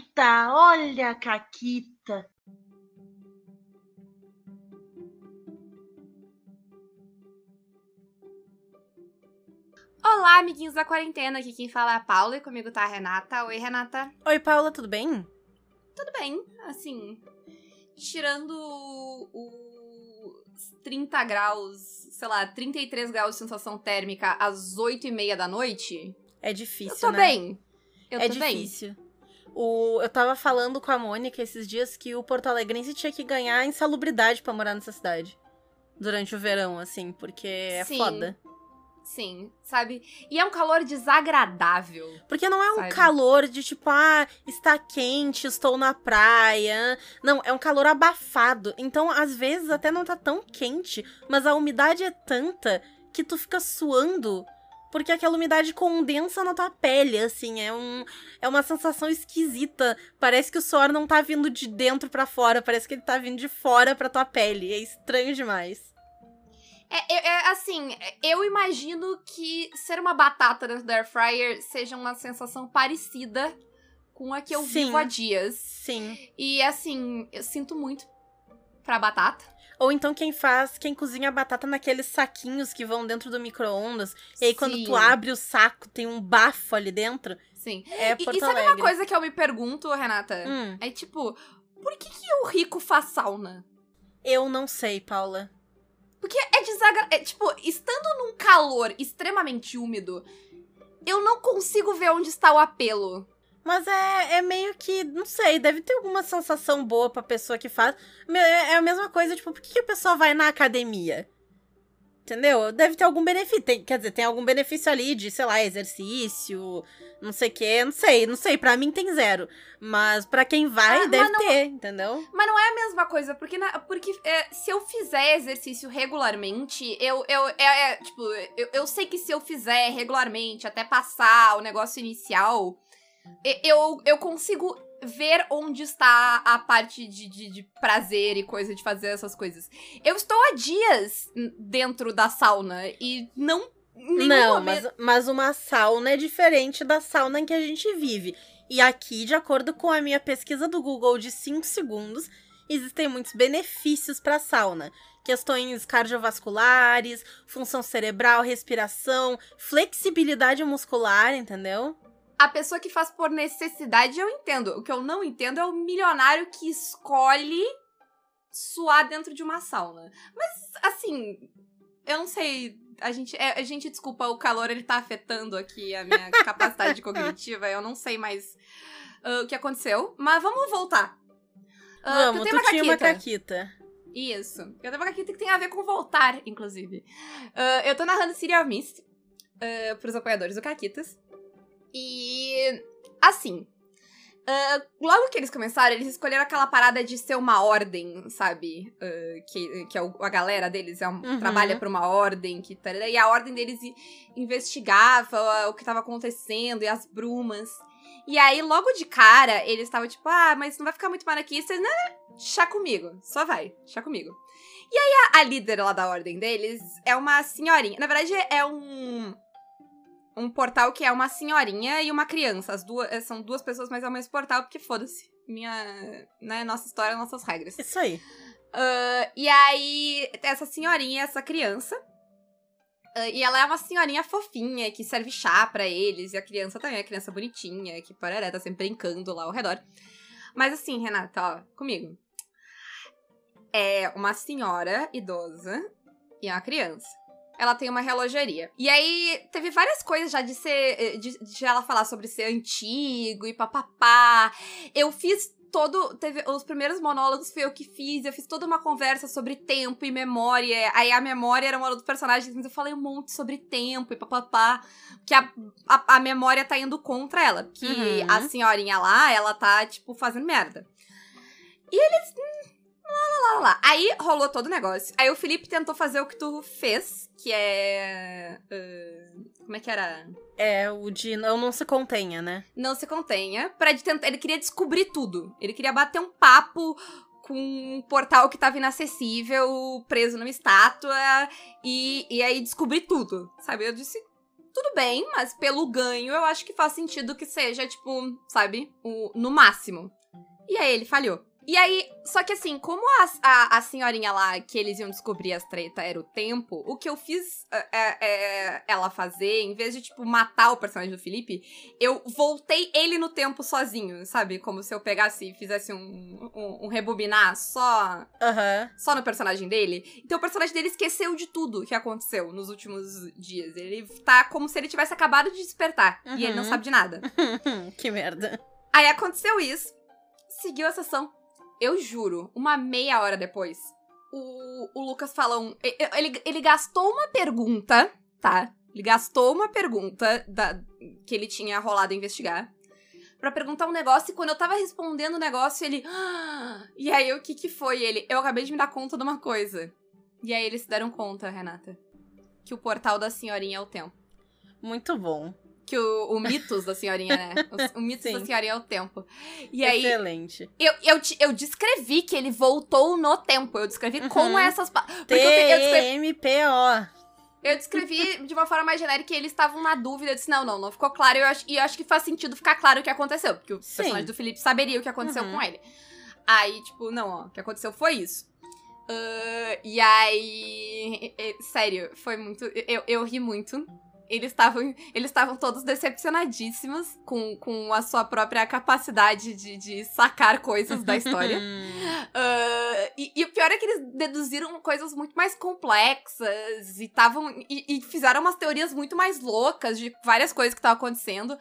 Caquita, olha a Caquita. Olá, amiguinhos da quarentena. Aqui quem fala é a Paula e comigo tá a Renata. Oi, Renata. Oi, Paula, tudo bem? Tudo bem, assim. Tirando os 30 graus, sei lá, 33 graus de sensação térmica às 8 e meia da noite. É difícil, Eu tô né? bem. Eu é tô bem. O, eu tava falando com a Mônica esses dias que o Porto Alegrense tinha que ganhar insalubridade pra morar nessa cidade. Durante o verão, assim, porque é Sim. foda. Sim, sabe? E é um calor desagradável. Porque não é um Sabe? calor de tipo, ah, está quente, estou na praia. Não, é um calor abafado. Então, às vezes, até não tá tão quente, mas a umidade é tanta que tu fica suando. Porque aquela umidade condensa na tua pele, assim, é, um, é uma sensação esquisita. Parece que o suor não tá vindo de dentro pra fora, parece que ele tá vindo de fora pra tua pele. É estranho demais. É, é- é, assim, eu imagino que ser uma batata dentro da air fryer seja uma sensação parecida com a que eu Sim. vivo há dias. Sim. E assim, eu sinto muito pra batata. Ou então quem faz, quem cozinha a batata naqueles saquinhos que vão dentro do micro-ondas. E aí quando Sim, tu abre o saco, tem um bafo ali dentro. Sim. É E, Porto e sabe Alegre. uma coisa que eu me pergunto, Renata? Hum, É tipo, por que, que o rico faz sauna? eu não sei, Paula. Porque é desagradável. tipo, estando num calor extremamente úmido, eu não consigo ver onde está o apelo. Mas é, é meio que, não sei, deve ter alguma sensação boa pra pessoa que faz. Me- É a mesma coisa, tipo, por que a pessoa vai na academia? Entendeu? Deve ter algum benefício. Tem- quer dizer, tem algum benefício ali de, sei lá, exercício, não sei o quê. Não sei, não sei. Pra mim tem zero. Mas pra quem vai, Ah, deve não- ter, entendeu? Mas não é a mesma coisa, porque, na- porque é, se eu fizer exercício regularmente, eu, eu, é, é, tipo, eu, eu sei que se eu fizer regularmente, até passar o negócio inicial, eu, eu consigo ver onde está a parte de, de, de prazer e coisa de fazer essas coisas. Eu estou há dias dentro da sauna e não... Não, mas, mas uma sauna é diferente da sauna em que a gente vive. E aqui, de acordo com a minha pesquisa do Google de 5 segundos, existem muitos benefícios para sauna. Questões cardiovasculares, função cerebral, respiração, flexibilidade muscular, entendeu? A pessoa que faz por necessidade, eu entendo. O que eu não entendo é o milionário que escolhe suar dentro de uma sauna. Mas, assim, eu não sei. A gente, é, a gente, desculpa, o calor ele tá afetando aqui a minha capacidade cognitiva. Eu não sei mais ah, o que aconteceu. Mas vamos voltar. Ah, Vamos, tu tinha uma caquita. Isso. Eu tenho uma caquita que tem a ver com voltar, inclusive. Ah, eu tô narrando of Mist uh, pros apoiadores do Caquitas. E. Assim. ah, logo que eles começaram, eles escolheram aquela parada de ser uma ordem, sabe? Ah, que, que é a galera deles é um- Uhum. trabalha pra uma ordem, que, tarará, e a ordem deles investigava o que tava acontecendo e as brumas. E aí, logo de cara, eles estavam tipo, ah, mas não vai ficar muito anarquista. Não, não, chá comigo. Só vai, chá comigo. E aí, a, a líder lá da ordem deles é uma senhorinha. Na verdade, é um. Um portal que é uma senhorinha e uma criança. As duas eh, são duas pessoas, mas é o mesmo portal, porque foda-se. Minha. Né, nossa história, nossas regras. Isso aí. Ah, e aí, essa senhorinha, essa criança. ah, e ela é uma senhorinha fofinha que serve chá pra eles. E a criança também é criança bonitinha, que parará, tá sempre brincando lá ao redor. Mas assim, Renata, ó, comigo. É uma senhora idosa e uma criança. Ela tem uma relojaria. E aí, teve várias coisas já de ser. eh, de, de ela falar sobre ser antigo e papapá. Eu fiz todo. Teve os primeiros monólogos foi eu que fiz. Eu fiz toda uma conversa sobre tempo e memória. Aí a memória era uma dos personagens, mas eu falei um monte sobre tempo e papapá. Que a, a, a memória tá indo contra ela. Que Uhum. a senhorinha lá, ela tá, tipo, fazendo merda. E eles. hum, Lá, lá, lá, lá. Aí rolou todo o negócio. Aí o Felipe tentou fazer o que tu fez, que é. ah, como é que era? É, o de não, não se contenha, né? não se contenha, para de tentar, ele queria descobrir tudo. Ele queria bater um papo com um portal que tava inacessível, preso numa estátua, e, e aí descobrir tudo, sabe? Eu disse, tudo bem, mas pelo ganho eu acho que faz sentido que seja, tipo, sabe, o, no máximo. E aí ele falhou. E aí, só que assim, como a, a, a, senhorinha lá que eles iam descobrir as treta era o tempo, o que eu fiz é, é, é, ela fazer, em vez de, tipo, matar o personagem do Felipe, eu voltei ele no tempo sozinho, sabe? Como se eu pegasse e fizesse um, um, um rebobinar só, uhum. só no personagem dele. Então o personagem dele esqueceu de tudo que aconteceu nos últimos dias. Ele tá como se ele tivesse acabado de despertar. Uhum. E ele não uhum. sabe de nada. que merda. Aí aconteceu isso. Seguiu a sessão eu juro, uma meia hora depois, o, o Lucas fala um. Ele, ele gastou uma pergunta, tá? Ele gastou uma pergunta da, que ele tinha rolado a investigar para perguntar um negócio e quando eu tava respondendo o negócio, ele. Ah! E aí, o que que foi? Ele. Eu acabei de me dar conta de uma coisa. E aí eles se deram conta, Renata. Que o portal da senhorinha é o tempo. Muito bom que o, o mitos da senhorinha, né? O, o mitos da senhorinha é o tempo. E aí, Excelente. Eu, eu, eu descrevi que ele voltou no tempo. Eu descrevi uhum. com essas. T-M-P-O. Eu descrevi de uma forma mais genérica e eles estavam na dúvida. Eu disse, não, não, não ficou claro. Eu acho, e eu acho que faz sentido ficar claro o que aconteceu. Porque o Sim. personagem do Felipe saberia o que aconteceu uhum. com ele. Aí, tipo, não, ó, o que aconteceu foi isso. Uh, e aí. sério, foi muito. Eu, eu ri muito eles estavam eles estavam todos decepcionadíssimos com, com a sua própria capacidade de, de sacar coisas da história. uh, e, e, o pior é que eles deduziram coisas muito mais complexas e estavam e, e, fizeram umas teorias muito mais loucas de várias coisas que estavam acontecendo.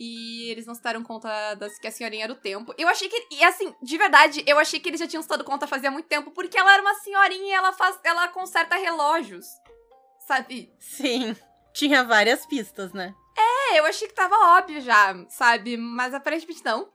E eles não se deram conta das, que a senhorinha era o tempo. Eu achei que. E assim, de verdade, eu achei que eles já tinham se dado conta fazia muito tempo, porque ela era uma senhorinha e ela faz. Ela conserta relógios. Sabe? Sim. Tinha várias pistas, né? É, eu achei que tava óbvio já, sabe? Mas aparentemente não.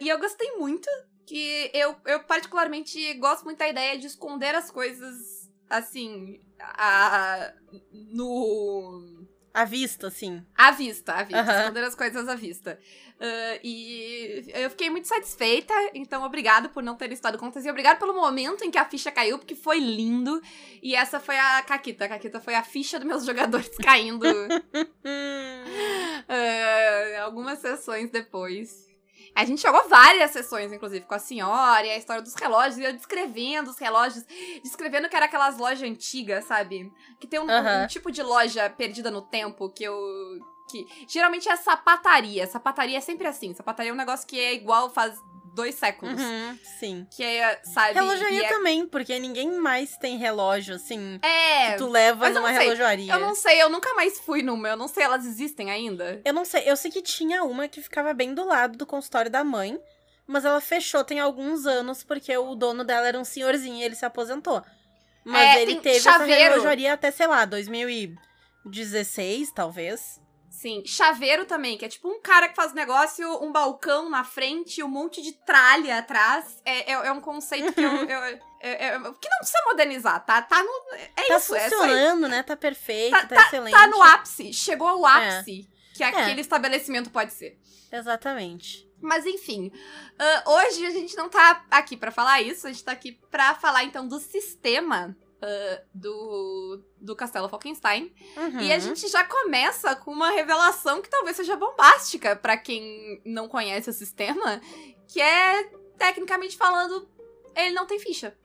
E eu gostei muito que eu, eu particularmente gosto muito da ideia de esconder as coisas assim, a, no à vista, assim. À vista, à vista. Uhum. Esconder as coisas à vista. Uh, e eu fiquei muito satisfeita, então obrigado por não ter estado contas e obrigado pelo momento em que a ficha caiu, porque foi lindo. E essa foi a Caquita. A Caquita foi a ficha dos meus jogadores caindo. uh, algumas sessões depois. A gente jogou várias sessões, inclusive, com a senhora e a história dos relógios, e eu descrevendo os relógios, descrevendo que era aquelas lojas antigas, sabe? Que tem um, uhum. um tipo de loja perdida no tempo que eu que geralmente é sapataria. Sapataria é sempre assim. Sapataria é um negócio que é igual faz dois séculos. Uhum, sim. Que é, sabe? Relojaria é... também, porque ninguém mais tem relógio, assim. É. Que tu leva numa relojaria. Eu não sei, eu nunca mais fui numa. Eu não sei, elas existem ainda? Eu não sei. Eu sei que tinha uma que ficava bem do lado do consultório da mãe. Mas ela fechou tem alguns anos, porque o dono dela era um senhorzinho e ele se aposentou. Mas é, ele teve chaveiro. essa relojaria até, sei lá, 2016, talvez. Sim, chaveiro também, que é tipo um cara que faz negócio, um balcão na frente, um monte de tralha atrás. É, é, é um conceito que eu, eu, eu, é, que não precisa modernizar, tá? Tá no. É tá isso, é funcionando, né? Tá perfeito, tá, tá, tá, excelente. Tá no ápice, chegou ao ápice que aquele estabelecimento pode ser. Exatamente. Mas enfim, uh, hoje a gente não tá aqui para falar isso, a gente tá aqui para falar então do sistema uh, do, do Castelo Falkenstein. Uhum. E a gente já começa com uma revelação que talvez seja bombástica para quem não conhece o sistema, que é, tecnicamente falando, ele não tem ficha.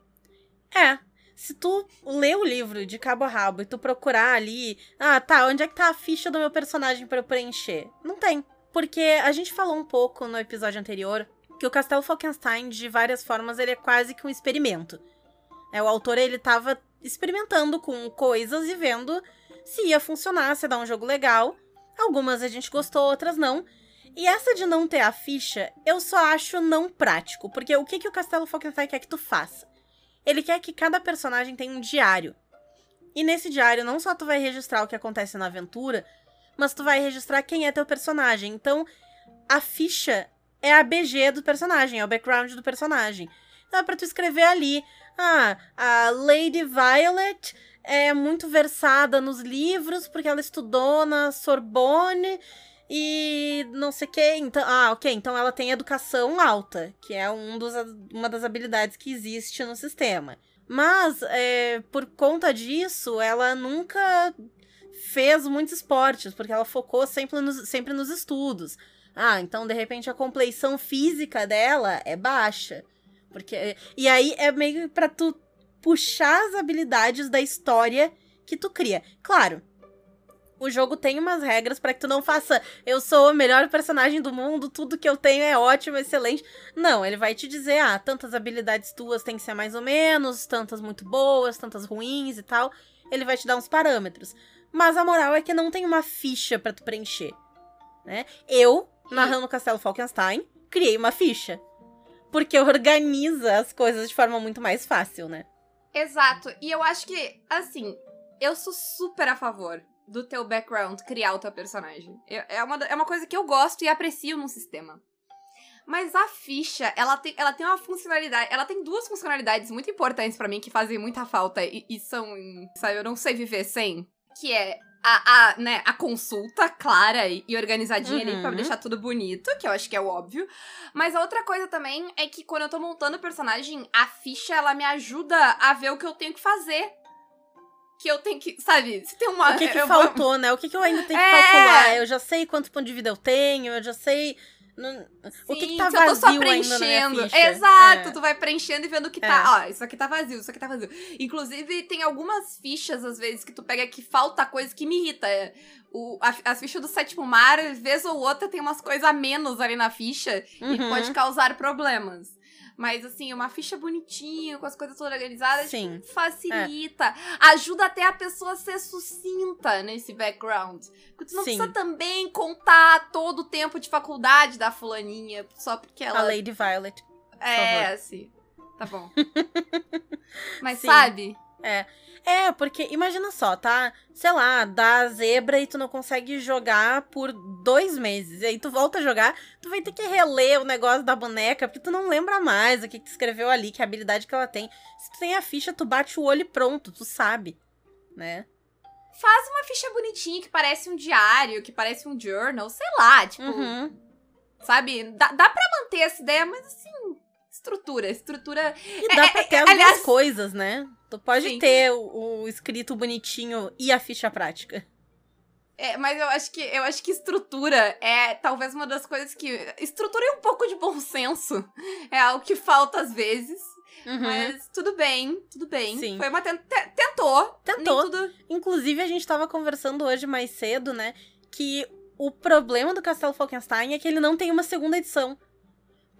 É. Se tu ler o livro de cabo a rabo e tu procurar ali, ah, tá, onde é que tá a ficha do meu personagem para eu preencher? Não tem. Porque a gente falou um pouco no episódio anterior que o Castelo Falkenstein, de várias formas, ele é quase que um experimento. É, o autor, ele tava experimentando com coisas e vendo se ia funcionar, se ia dar um jogo legal. Algumas a gente gostou, outras não. E essa de não ter a ficha, eu só acho não prático, porque o que, que o Castelo Falkenstein quer que tu faça? Ele quer que cada personagem tenha um diário. E nesse diário, não só tu vai registrar o que acontece na aventura, mas tu vai registrar quem é teu personagem. Então, a ficha é a BG do personagem, é o background do personagem. É pra tu escrever ali, ah, a Lady Violet é muito versada nos livros porque ela estudou na Sorbonne e não sei o que. Então, ah, ok. Então ela tem educação alta, que é um dos, uma das habilidades que existe no sistema. Mas, é, por conta disso, ela nunca fez muitos esportes, porque ela focou sempre nos, sempre nos estudos. Ah, então de repente a compleição física dela é baixa. Porque e aí é meio para tu puxar as habilidades da história que tu cria. Claro, o jogo tem umas regras para que tu não faça eu sou o melhor personagem do mundo, tudo que eu tenho é ótimo, excelente. Não, ele vai te dizer, ah, tantas habilidades tuas tem que ser mais ou menos, tantas muito boas, tantas ruins e tal. Ele vai te dar uns parâmetros. Mas a moral é que não tem uma ficha para tu preencher, né? Eu, narrando Castelo Falkenstein, criei uma ficha. Porque organiza as coisas de forma muito mais fácil, né? Exato. E eu acho que, assim, eu sou super a favor do teu background criar o teu personagem. É uma, é uma coisa que eu gosto e aprecio no sistema. Mas a ficha, ela tem, ela tem uma funcionalidade. Ela tem duas funcionalidades muito importantes para mim que fazem muita falta e, e, são. Sabe, eu não sei viver sem. Que é a, a, né, a consulta clara e, organizadinha uhum. ali pra uhum. deixar tudo bonito, que eu acho que é o óbvio. Mas a outra coisa também é que quando eu tô montando o personagem, a ficha ela me ajuda a ver o que eu tenho que fazer que eu tenho que, sabe, se tem uma... O que que faltou, né? O que que eu ainda tenho que é... calcular? Eu já sei quanto ponto de vida eu tenho, eu já sei... Não... o que, que tá vazio eu tô só preenchendo. Exato, é. tu vai preenchendo e vendo o que tá. é. tá. Ó, isso aqui tá vazio, isso aqui tá vazio. Inclusive, tem algumas fichas, às vezes, que tu pega que falta coisa que me irrita. O, a, as fichas do sétimo mar, vez ou outra, tem umas coisas a menos ali na ficha uhum. e pode causar problemas. Mas, assim, uma ficha bonitinha, com as coisas todas organizadas, Sim. facilita. É. Ajuda até a pessoa a ser sucinta nesse background. Porque tu não Sim. precisa também contar todo o tempo de faculdade da fulaninha, só porque ela... A Lady Violet. É, assim. Tá bom. Mas Sim. sabe? É. É, porque imagina só, tá? Sei lá, dá zebra e tu não consegue jogar por dois meses. E aí tu volta a jogar, tu vai ter que reler o negócio da boneca, porque tu não lembra mais o que, que tu escreveu ali, que abelidade que ela tem. Se tu tem a ficha, tu bate o olho e pronto, tu sabe, né? Faz uma ficha bonitinha que parece um diário, que parece um journal, sei lá, tipo. Uhum. Sabe? Dá, dá pra manter essa ideia, mas assim, estrutura. Estrutura. E dá é, pra é, ter é, as aliás, duas coisas, né? Tu pode sim. ter o, o, escrito bonitinho e a ficha prática. É, mas eu acho que eu acho que estrutura é talvez uma das coisas que. Estrutura é um pouco de bom senso. É algo que falta às vezes. Uhum. Mas tudo bem, tudo bem. Sim. Foi uma. Tent... Tentou. Tentou. Tudo... Inclusive, a gente tava conversando hoje mais cedo, né? Que o problema do Castelo Falkenstein é que ele não tem uma segunda edição.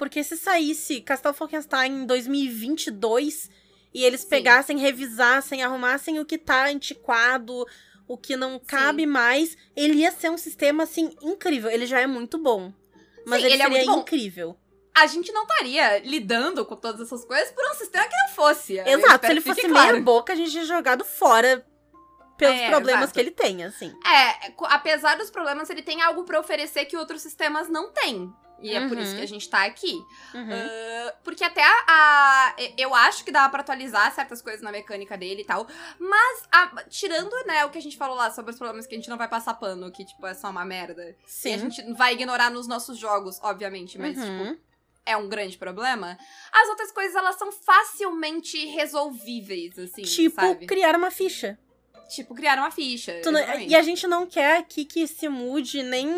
Porque se saísse Castelo Falkenstein em 2022 e eles Sim. pegassem, revisassem, arrumassem o que tá antiquado, o que não cabe Sim. mais, ele ia ser um sistema, assim, incrível. Ele já é muito bom. Mas Sim, ele, ele é seria é incrível. A gente não estaria lidando com todas essas coisas por um sistema que não fosse. Exato, se ele fosse claro. meia boca, a gente tinha jogado fora pelos é, problemas exato. que ele tem, assim. É, apesar dos problemas, ele tem algo para oferecer que outros sistemas não têm. E uhum. é por isso que a uhum. gente tá aqui. Uhum. Uh, porque até a, a, Eu acho que dá pra atualizar certas coisas na mecânica dele e tal. Mas, a, tirando, né, o que a gente falou lá sobre os problemas que a gente não vai passar pano, que, tipo, é só uma merda. Sim. E a gente vai ignorar nos nossos jogos, obviamente, mas, uhum. tipo é um grande problema, as outras coisas elas são facilmente resolvíveis, assim. Tipo, sabe? criar uma ficha. Tipo, criar uma ficha. e a gente não quer aqui que se mude nem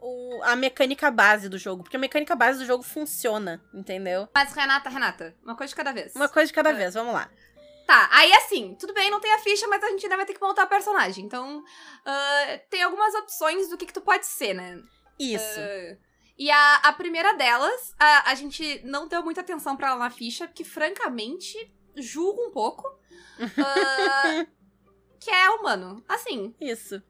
o, a mecânica base do jogo, porque a mecânica base do jogo funciona, entendeu? Mas, Renata, Renata, uma coisa de cada vez. Uma coisa de cada vez, vamos lá. Tá, aí assim, tudo bem, não tem a ficha, mas a gente ainda vai ter que montar a personagem. Então, uh, tem algumas opções do que, que tu pode ser, né? Isso. Uh, e a, a primeira delas, a, a gente não deu muita atenção para ela na ficha, porque, francamente, julgo um pouco. Uh, que é humano. Assim. Isso.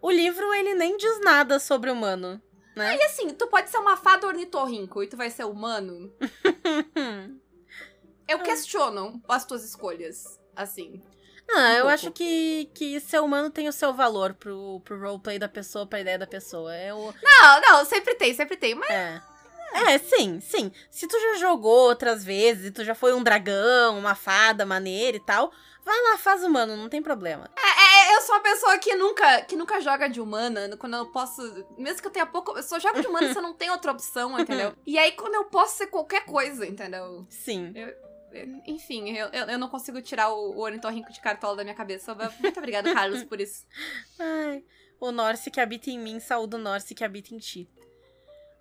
O livro, ele nem diz nada sobre humano, né? E assim, tu pode ser uma fada ornitorrinco e tu vai ser humano. eu questiono as tuas escolhas, assim. Ah, um eu pouco. acho que, que ser humano tem o seu valor pro, pro roleplay da pessoa, pra ideia da pessoa. É o... Não, não, sempre tem, sempre tem, mas. É. É, sim, sim. Se tu já jogou outras vezes, tu já foi um dragão, uma fada maneira e tal, vai lá, faz humano, não tem problema. É, é, eu sou uma pessoa que nunca, que nunca joga de humana, quando eu posso. Mesmo que eu tenha pouco. Eu só jogo de humana, você não tem outra opção, entendeu? E aí, quando eu posso ser qualquer coisa, entendeu? Sim. Eu, enfim, eu, eu, eu não consigo tirar o, o ornitorrinco de cartola da minha cabeça. Muito obrigada, Carlos, por isso. Ai, o Norse que habita em mim, saúde o Norse que habita em ti.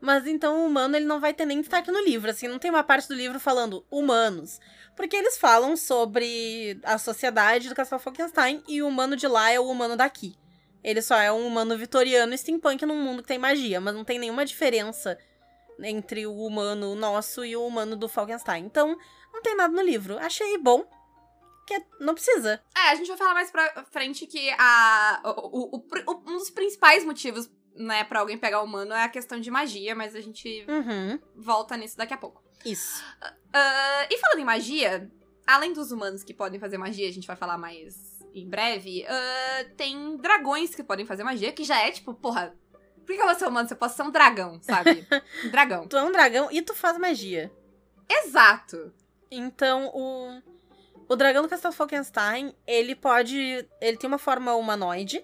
Mas então o humano ele não vai ter nem destaque no livro, assim, não tem uma parte do livro falando humanos. Porque eles falam sobre a sociedade do Castelo Falkenstein e o humano de lá é o humano daqui. Ele só é um humano vitoriano steampunk num mundo que tem magia, mas não tem nenhuma diferença entre o humano nosso e o humano do Falkenstein. Então, não tem nada no livro. Achei bom. Que não precisa. É, a gente vai falar mais pra frente que a, o, o, o, um dos principais motivos, né, pra alguém pegar o humano é a questão de magia, mas a gente Uhum. volta nisso daqui a pouco. Isso. Uh, e falando em magia, além dos humanos que podem fazer magia, a gente vai falar mais em breve, uh, tem dragões que podem fazer magia, que já é tipo, porra, por que eu vou ser humano se eu posso ser um dragão, sabe? Um dragão. Tu é um dragão e tu faz magia. Exato. Então, o, o dragão do Castelo Falkenstein, ele pode. Ele tem uma forma humanoide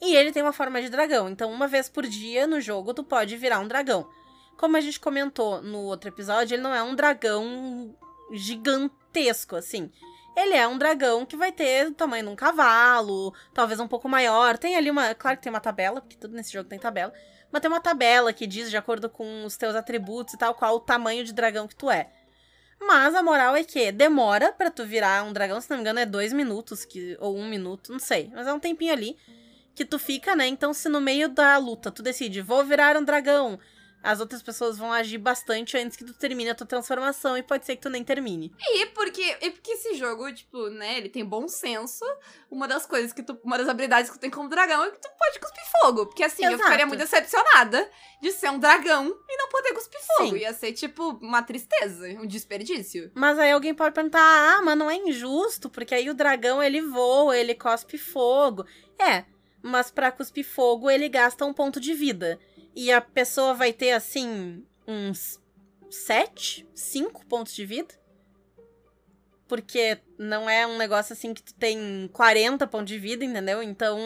e ele tem uma forma de dragão. Então, uma vez por dia no jogo, tu pode virar um dragão. Como a gente comentou no outro episódio, ele não é um dragão gigantesco, assim. Ele é um dragão que vai ter o tamanho de um cavalo, talvez um pouco maior. Tem ali uma. Claro que tem uma tabela, porque tudo nesse jogo tem tabela. Mas tem uma tabela que diz, de acordo com os teus atributos e tal, qual o tamanho de dragão que tu é. Mas a moral é que demora para tu virar um dragão, se não me engano, é dois minutos, que, ou um minuto, não sei. Mas é um tempinho ali que tu fica, né? Então, se no meio da luta tu decide, vou virar um dragão, as outras pessoas vão agir bastante antes que tu termine a tua transformação e pode ser que tu nem termine. E porque, e porque esse jogo, tipo, né, ele tem bom senso. Uma das coisas que tu. Uma das habilidades que tu tem como dragão é que tu pode cuspir fogo. Porque assim, eu Exato. ficaria muito decepcionada de ser um dragão e não poder cuspir fogo. Sim. Ia ser, tipo, uma tristeza, um desperdício. Mas aí alguém pode perguntar: ah, mas não é injusto, porque aí o dragão ele voa, ele cospe fogo. É, mas pra cuspir fogo ele gasta um ponto de vida. E a pessoa vai ter, assim, uns sete, cinco pontos de vida. Porque não é um negócio assim que tu tem 40 pontos de vida, entendeu? Então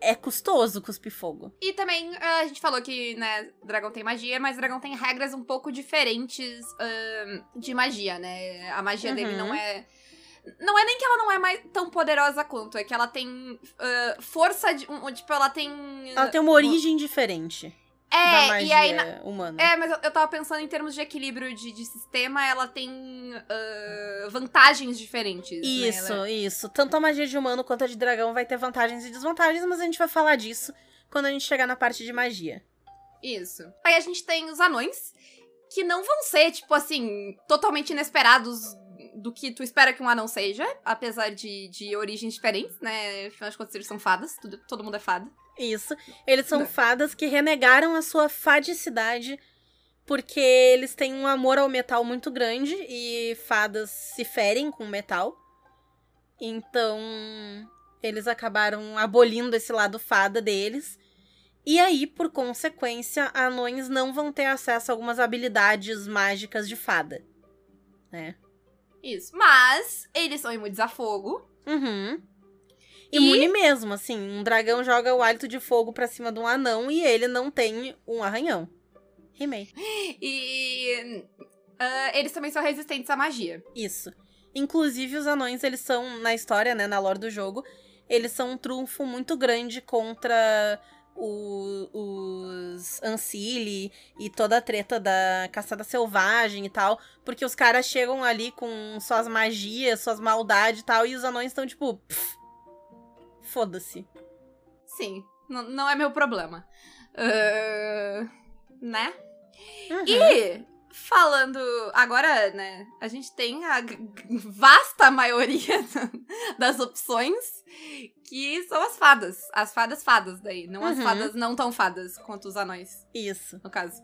é custoso cuspir fogo. E também ah, a gente falou que, né, dragão tem magia, mas dragão tem regras um pouco diferentes ahn, de magia, né? A magia dele Uhum. não é. Não é nem que ela não é mais tão poderosa quanto, é que ela tem ah, força de. um- tipo, ela tem. Ela tem uma origem diferente É, e aí. na- humana. É, mas eu, eu tava pensando em termos de equilíbrio de, de sistema, ela tem ah, vantagens diferentes. né? Isso, Ela- isso. Tanto a magia de humano quanto a de dragão vai ter vantagens e desvantagens, mas a gente vai falar disso quando a gente chegar na parte de magia. Isso. Aí a gente tem os anões, que não vão ser, tipo assim, totalmente inesperados do que tu espera que um anão seja, apesar de, de origens diferentes, né? Afinal de contas, eles são fadas, tudo, todo mundo é fada. Isso. Eles são Não. fadas que renegaram a sua fadicidade porque eles têm um amor ao metal muito grande e fadas se ferem com metal. Então, eles acabaram abolindo esse lado fada deles. E aí, por consequência, anões não vão ter acesso a algumas habilidades mágicas de fada. Né? Isso. Mas eles são imunes a fogo. Uhum. E- Imune mesmo, assim. Um dragão joga o hálito de fogo pra cima de um anão e ele não tem um arranhão. Rimei. E. ah, eles também são resistentes à magia. Isso. Inclusive, os anões, eles são, na história, né, na lore do jogo, eles são um trunfo muito grande contra o- os Ancili e toda a treta da caçada selvagem e tal. Porque os caras chegam ali com suas magias, suas maldades e tal, e os anões estão tipo. "Pff, Foda-se. Sim, não é meu problema. Ah, né? Uhum. E falando agora, né? A gente tem a vasta maioria das opções que são as fadas. As fadas fadas daí, não as Uhum. fadas não tão fadas quanto os anões, Isso. no caso.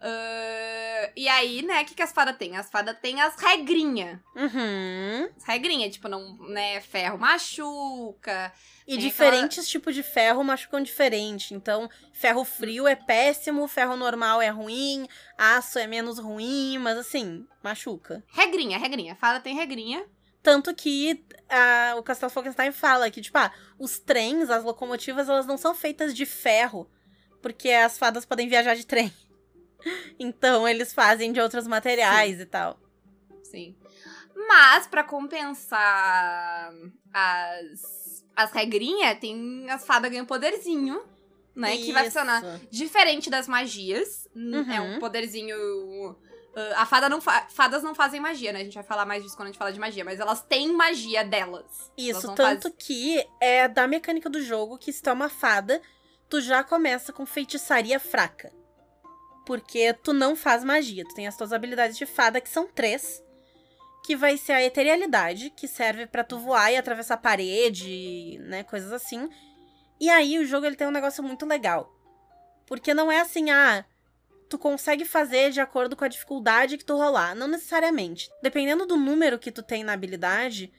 Ah, e aí, né, o que, que as fadas têm? As fadas têm as regrinhas. Uhum. As regrinhas, tipo, não, né, ferro machuca. E diferentes tipos de ferro machucam diferente. Então, ferro frio é péssimo, ferro normal é ruim, aço é menos ruim, mas assim, machuca. Regrinha, regrinha. Fada tem regrinha. Tanto que ah, o Castelo Falkenstein fala que, tipo, ah, os trens, as locomotivas, elas não são feitas de ferro, porque as fadas podem viajar de trem. Então, eles fazem de outros materiais e tal. Sim. Mas, pra compensar as, as regrinhas, tem as fadas ganham poderzinho, né? Que vai funcionar Isso. diferente das magias. Uhum. É um poderzinho. uh, a fada não fa- fadas não fazem magia, né? A gente vai falar mais disso quando a gente falar de magia, mas elas têm magia delas. Elas Isso, tanto fazem- que é da mecânica do jogo que se tu é uma fada, tu já começa com feitiçaria fraca. Porque tu não faz magia, tu tem as tuas habilidades de fada, que são três. Que vai ser a eterialidade, que serve pra tu voar e atravessar parede, né, coisas assim. E aí o jogo ele tem um negócio muito legal. Porque não é assim, ah, tu consegue fazer de acordo com a dificuldade que tu rolar. Não necessariamente. Dependendo do número que tu tem na habilidade,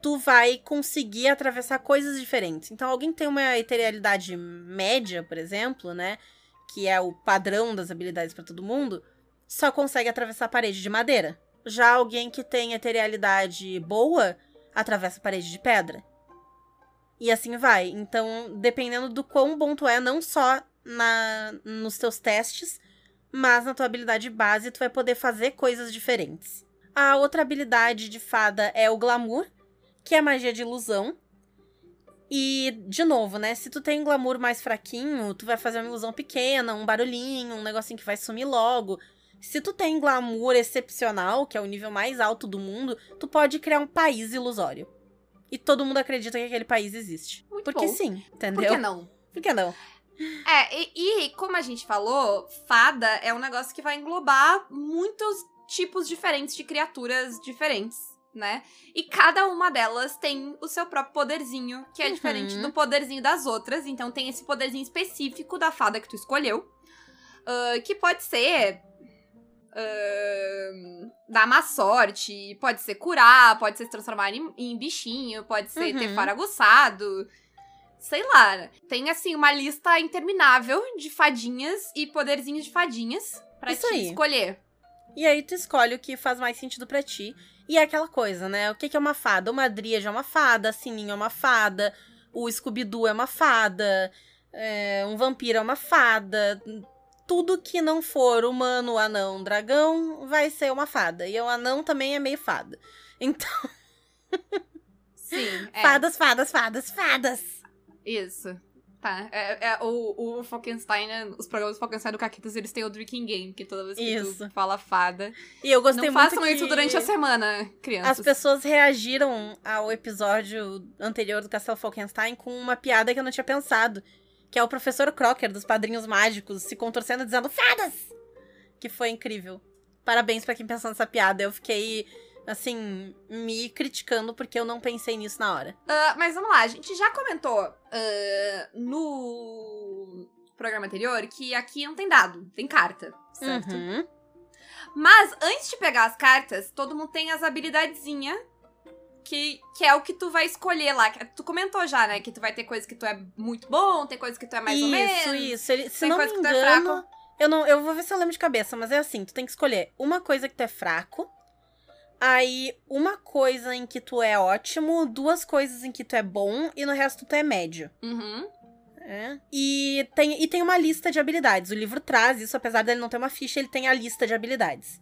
tu vai conseguir atravessar coisas diferentes. Então, alguém tem uma eterialidade média, por exemplo, né? Que é o padrão das habilidades pra todo mundo, só consegue atravessar a parede de madeira. Já alguém que tem eterialidade boa, atravessa a parede de pedra. E assim vai. Então, dependendo do quão bom tu é, não só na, nos teus testes, mas na tua habilidade base, tu vai poder fazer coisas diferentes. A outra habilidade de fada é o glamour, que é magia de ilusão. E, de novo, né? Se tu tem um glamour mais fraquinho, tu vai fazer uma ilusão pequena, um barulhinho, um negocinho que vai sumir logo. Se tu tem glamour excepcional, que é o nível mais alto do mundo, tu pode criar um país ilusório. E todo mundo acredita que aquele país existe. Muito Porque bom. sim, Por entendeu? que não? Por que não? É, e, e como a gente falou, fada é um negócio que vai englobar muitos tipos diferentes de criaturas diferentes, né? E cada uma delas tem o seu próprio poderzinho, que é Uhum. diferente do poderzinho das outras. Então tem esse poderzinho específico da fada que tu escolheu, ah, que pode ser. ah, dar má sorte, pode ser curar, pode ser se transformar em, em bichinho, pode ser ter Uhum. faro aguçado, sei lá. Tem, assim, uma lista interminável de fadinhas e poderzinhos de fadinhas pra Isso te aí. escolher. E aí tu escolhe o que faz mais sentido pra ti. E é aquela coisa, né? O que é uma fada? Uma dríade é uma fada, a Sininho é uma fada, o Scooby-Doo é uma fada, é, um vampiro é uma fada. Tudo que não for humano, anão, dragão, vai ser uma fada. E o anão também é meio fada. Então, Sim, é. fadas, fadas, fadas, fadas. Isso. Tá. É, é, o, o Falkenstein, né, os programas do Falkenstein do Caquitas, eles têm o Drinking Game, que toda vez que Isso. fala fada. E eu gostei não muito façam isso durante a semana, crianças. As pessoas reagiram ao episódio anterior do Castelo Falkenstein com uma piada que eu não tinha pensado. Que é o professor Crocker dos Padrinhos Mágicos se contorcendo dizendo fadas! Que foi incrível. Parabéns pra quem pensou nessa piada. Eu fiquei, assim, me criticando porque eu não pensei nisso na hora. Ah, mas vamos lá, a gente já comentou ah, no programa anterior que aqui não tem dado, tem carta, certo? Uhum. Mas antes de pegar as cartas, todo mundo tem as habilidadezinhas que, que é o que tu vai escolher lá. Tu comentou já, né? Que tu vai ter coisas que tu é muito bom, tem coisas que tu é mais isso, ou menos. isso. Ele, se Tem não me coisa que tu é engano, fraco. eu, não, eu vou ver se eu lembro de cabeça, mas é assim, tu tem que escolher uma coisa que tu é fraco, aí uma coisa em que tu é ótimo, duas coisas em que tu é bom e no resto tu é médio. Uhum. É. E, tem, e tem uma lista de habilidades. O livro traz isso, apesar dele não ter uma ficha, ele tem a lista de habilidades.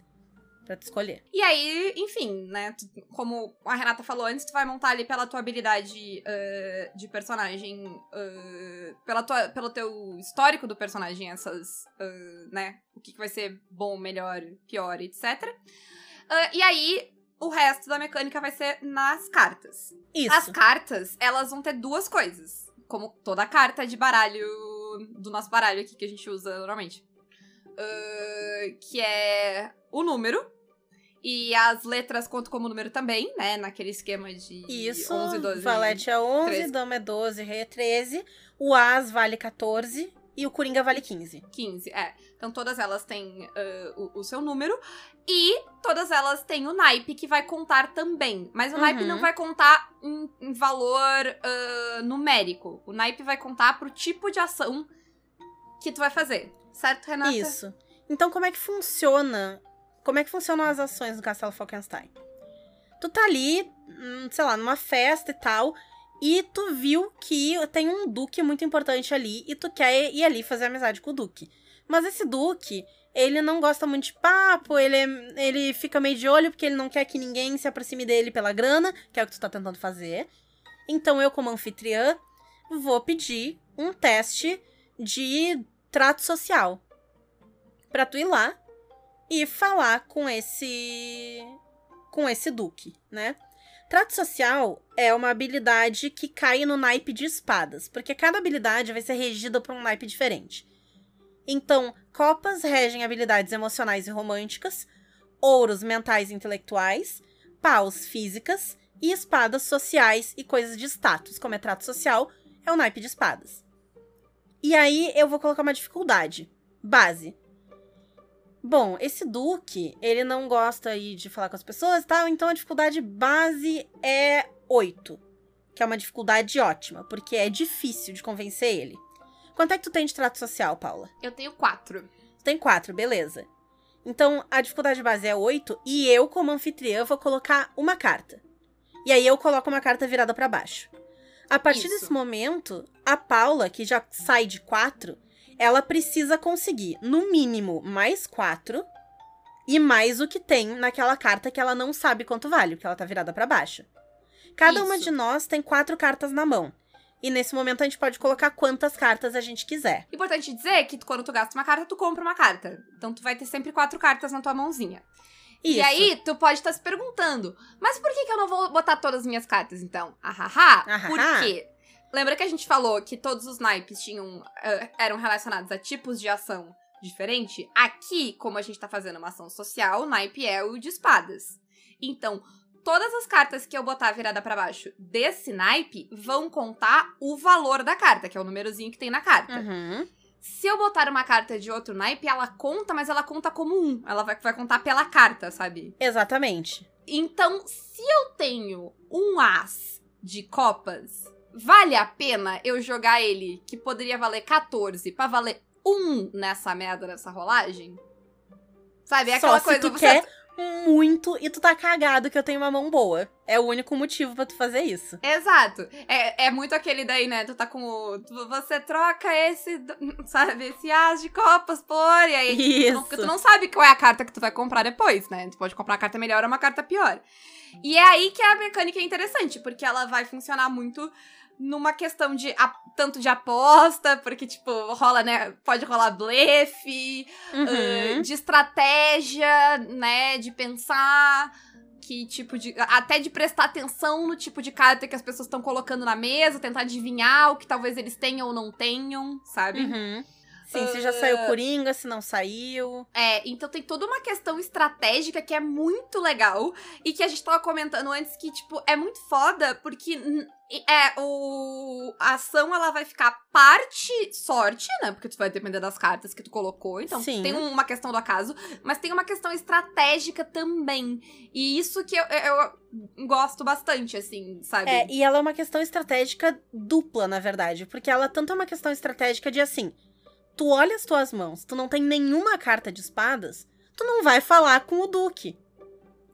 Pra tu escolher. E aí, enfim, né? tu- como a Renata falou antes, tu vai montar ali pela tua habilidade ah, de personagem, ah, pela tua, pelo teu histórico do personagem, essas, ah, né? O que, que vai ser bom, melhor, pior, etc. Ah, e aí, o resto da mecânica vai ser nas cartas. Isso. As cartas, elas vão ter duas coisas. Como toda carta de baralho do nosso baralho aqui que a gente usa normalmente. Ah, que é o número. E as letras contam como número também, né? Naquele esquema de Isso. 11, 12. Valete é 11, 13. dama é 12, rei é 13. O as vale 14 e o coringa vale 15. 15, é. Então todas elas têm ah, o, o seu número. E todas elas têm o naipe que vai contar também. Mas o naipe Uhum. não vai contar em, em valor ah, numérico. O naipe vai contar pro tipo de ação que tu vai fazer. Certo, Renata? Isso. Então, como é que funciona? Como é que funcionam as ações do Castelo Falkenstein? Tu tá ali, hum, sei lá, numa festa e tal, e tu viu que tem um duque muito importante ali e tu quer ir ali fazer amizade com o duque. Mas esse Duque, ele não gosta muito de papo, ele, ele fica meio de olho porque ele não quer que ninguém se aproxime dele pela grana, que é o que tu tá tentando fazer. Então eu, como anfitriã, vou pedir um teste de trato social. Pra tu ir lá e falar com esse. com esse Duque, né? Trato social é uma habilidade que cai no naipe de espadas, porque cada habilidade vai ser regida por um naipe diferente. Então, copas regem habilidades emocionais e românticas, ouros mentais e intelectuais, paus físicas e espadas sociais e coisas de status, como é trato social, é o naipe de espadas. E aí eu vou colocar uma dificuldade. Base. Bom, esse Duque, ele não gosta aí de falar com as pessoas e tal, então a dificuldade base é 8. Que é uma dificuldade ótima, porque é difícil de convencer ele. Quanto é que tu tem de trato social, Paula? Eu tenho quatro. Tu tem 4, beleza. Então a dificuldade base é 8 e eu, como anfitriã, vou colocar uma carta. E aí eu coloco uma carta virada pra baixo. A partir Isso. desse momento, a Paula, que já sai de 4, ela precisa conseguir, no mínimo, mais 4 e mais o que tem naquela carta que ela não sabe quanto vale, porque ela tá virada pra baixo. Cada uma Isso. de nós tem quatro cartas na mão. E nesse momento a gente pode colocar quantas cartas a gente quiser. Importante dizer que quando tu gasta uma carta, tu compra uma carta. Então tu vai ter sempre quatro cartas na tua mãozinha. E Isso. aí, tu pode estar se perguntando, mas por que, que eu não vou botar todas as minhas cartas, então? Ahaha. Ahaha. Por quê? Lembra que a gente falou que todos os naipes tinham, eh, eram relacionados a tipos de ação diferente? Aqui, como a gente tá fazendo uma ação social, o naipe é o de espadas. Então, todas as cartas que eu botar virada pra baixo desse naipe vão contar o valor da carta, que é o númerozinho que tem na carta. Uhum. Se eu botar uma carta de outro naipe, ela conta, mas ela conta como um. Ela vai, vai contar pela carta, sabe? Exatamente. Então, se eu tenho um as de copas, vale a pena eu jogar ele, que poderia valer 14, pra valer um nessa merda dessa rolagem? Sabe? É Só aquela se coisa. tu você- quer muito e tu tá cagado que eu tenho uma mão boa. É o único motivo pra tu fazer isso. Exato. É, é muito aquele daí, né? Tu tá com o. tu- Você troca esse. Sabe? Esse as de copas por. E aí. Tu Isso. porque tu não sabe qual é a carta que tu vai comprar depois, né? Tu pode comprar uma carta melhor ou uma carta pior. E é aí que a mecânica é interessante, porque ela vai funcionar muito numa questão de tanto de aposta, porque, tipo, rola, né? Pode rolar blefe, Uhum. ah, de estratégia, né? De pensar que tipo de. Até de prestar atenção no tipo de carta que as pessoas estão colocando na mesa, tentar adivinhar o que talvez eles tenham ou não tenham, sabe? Uhum. Sim, se já Ah. saiu Coringa, se não saiu. É, então tem toda uma questão estratégica que é muito legal e que a gente tava comentando antes que, tipo, é muito foda porque é, o, a ação ela vai ficar parte sorte, né? Porque tu vai depender das cartas que tu colocou, então Sim. tem uma questão do acaso, mas tem uma questão estratégica também. E isso que eu, eu gosto bastante, assim, sabe? É, e ela é uma questão estratégica dupla, na verdade. Porque ela tanto é uma questão estratégica de assim: tu olha as tuas mãos, tu não tem nenhuma carta de espadas, tu não vai falar com o Duque.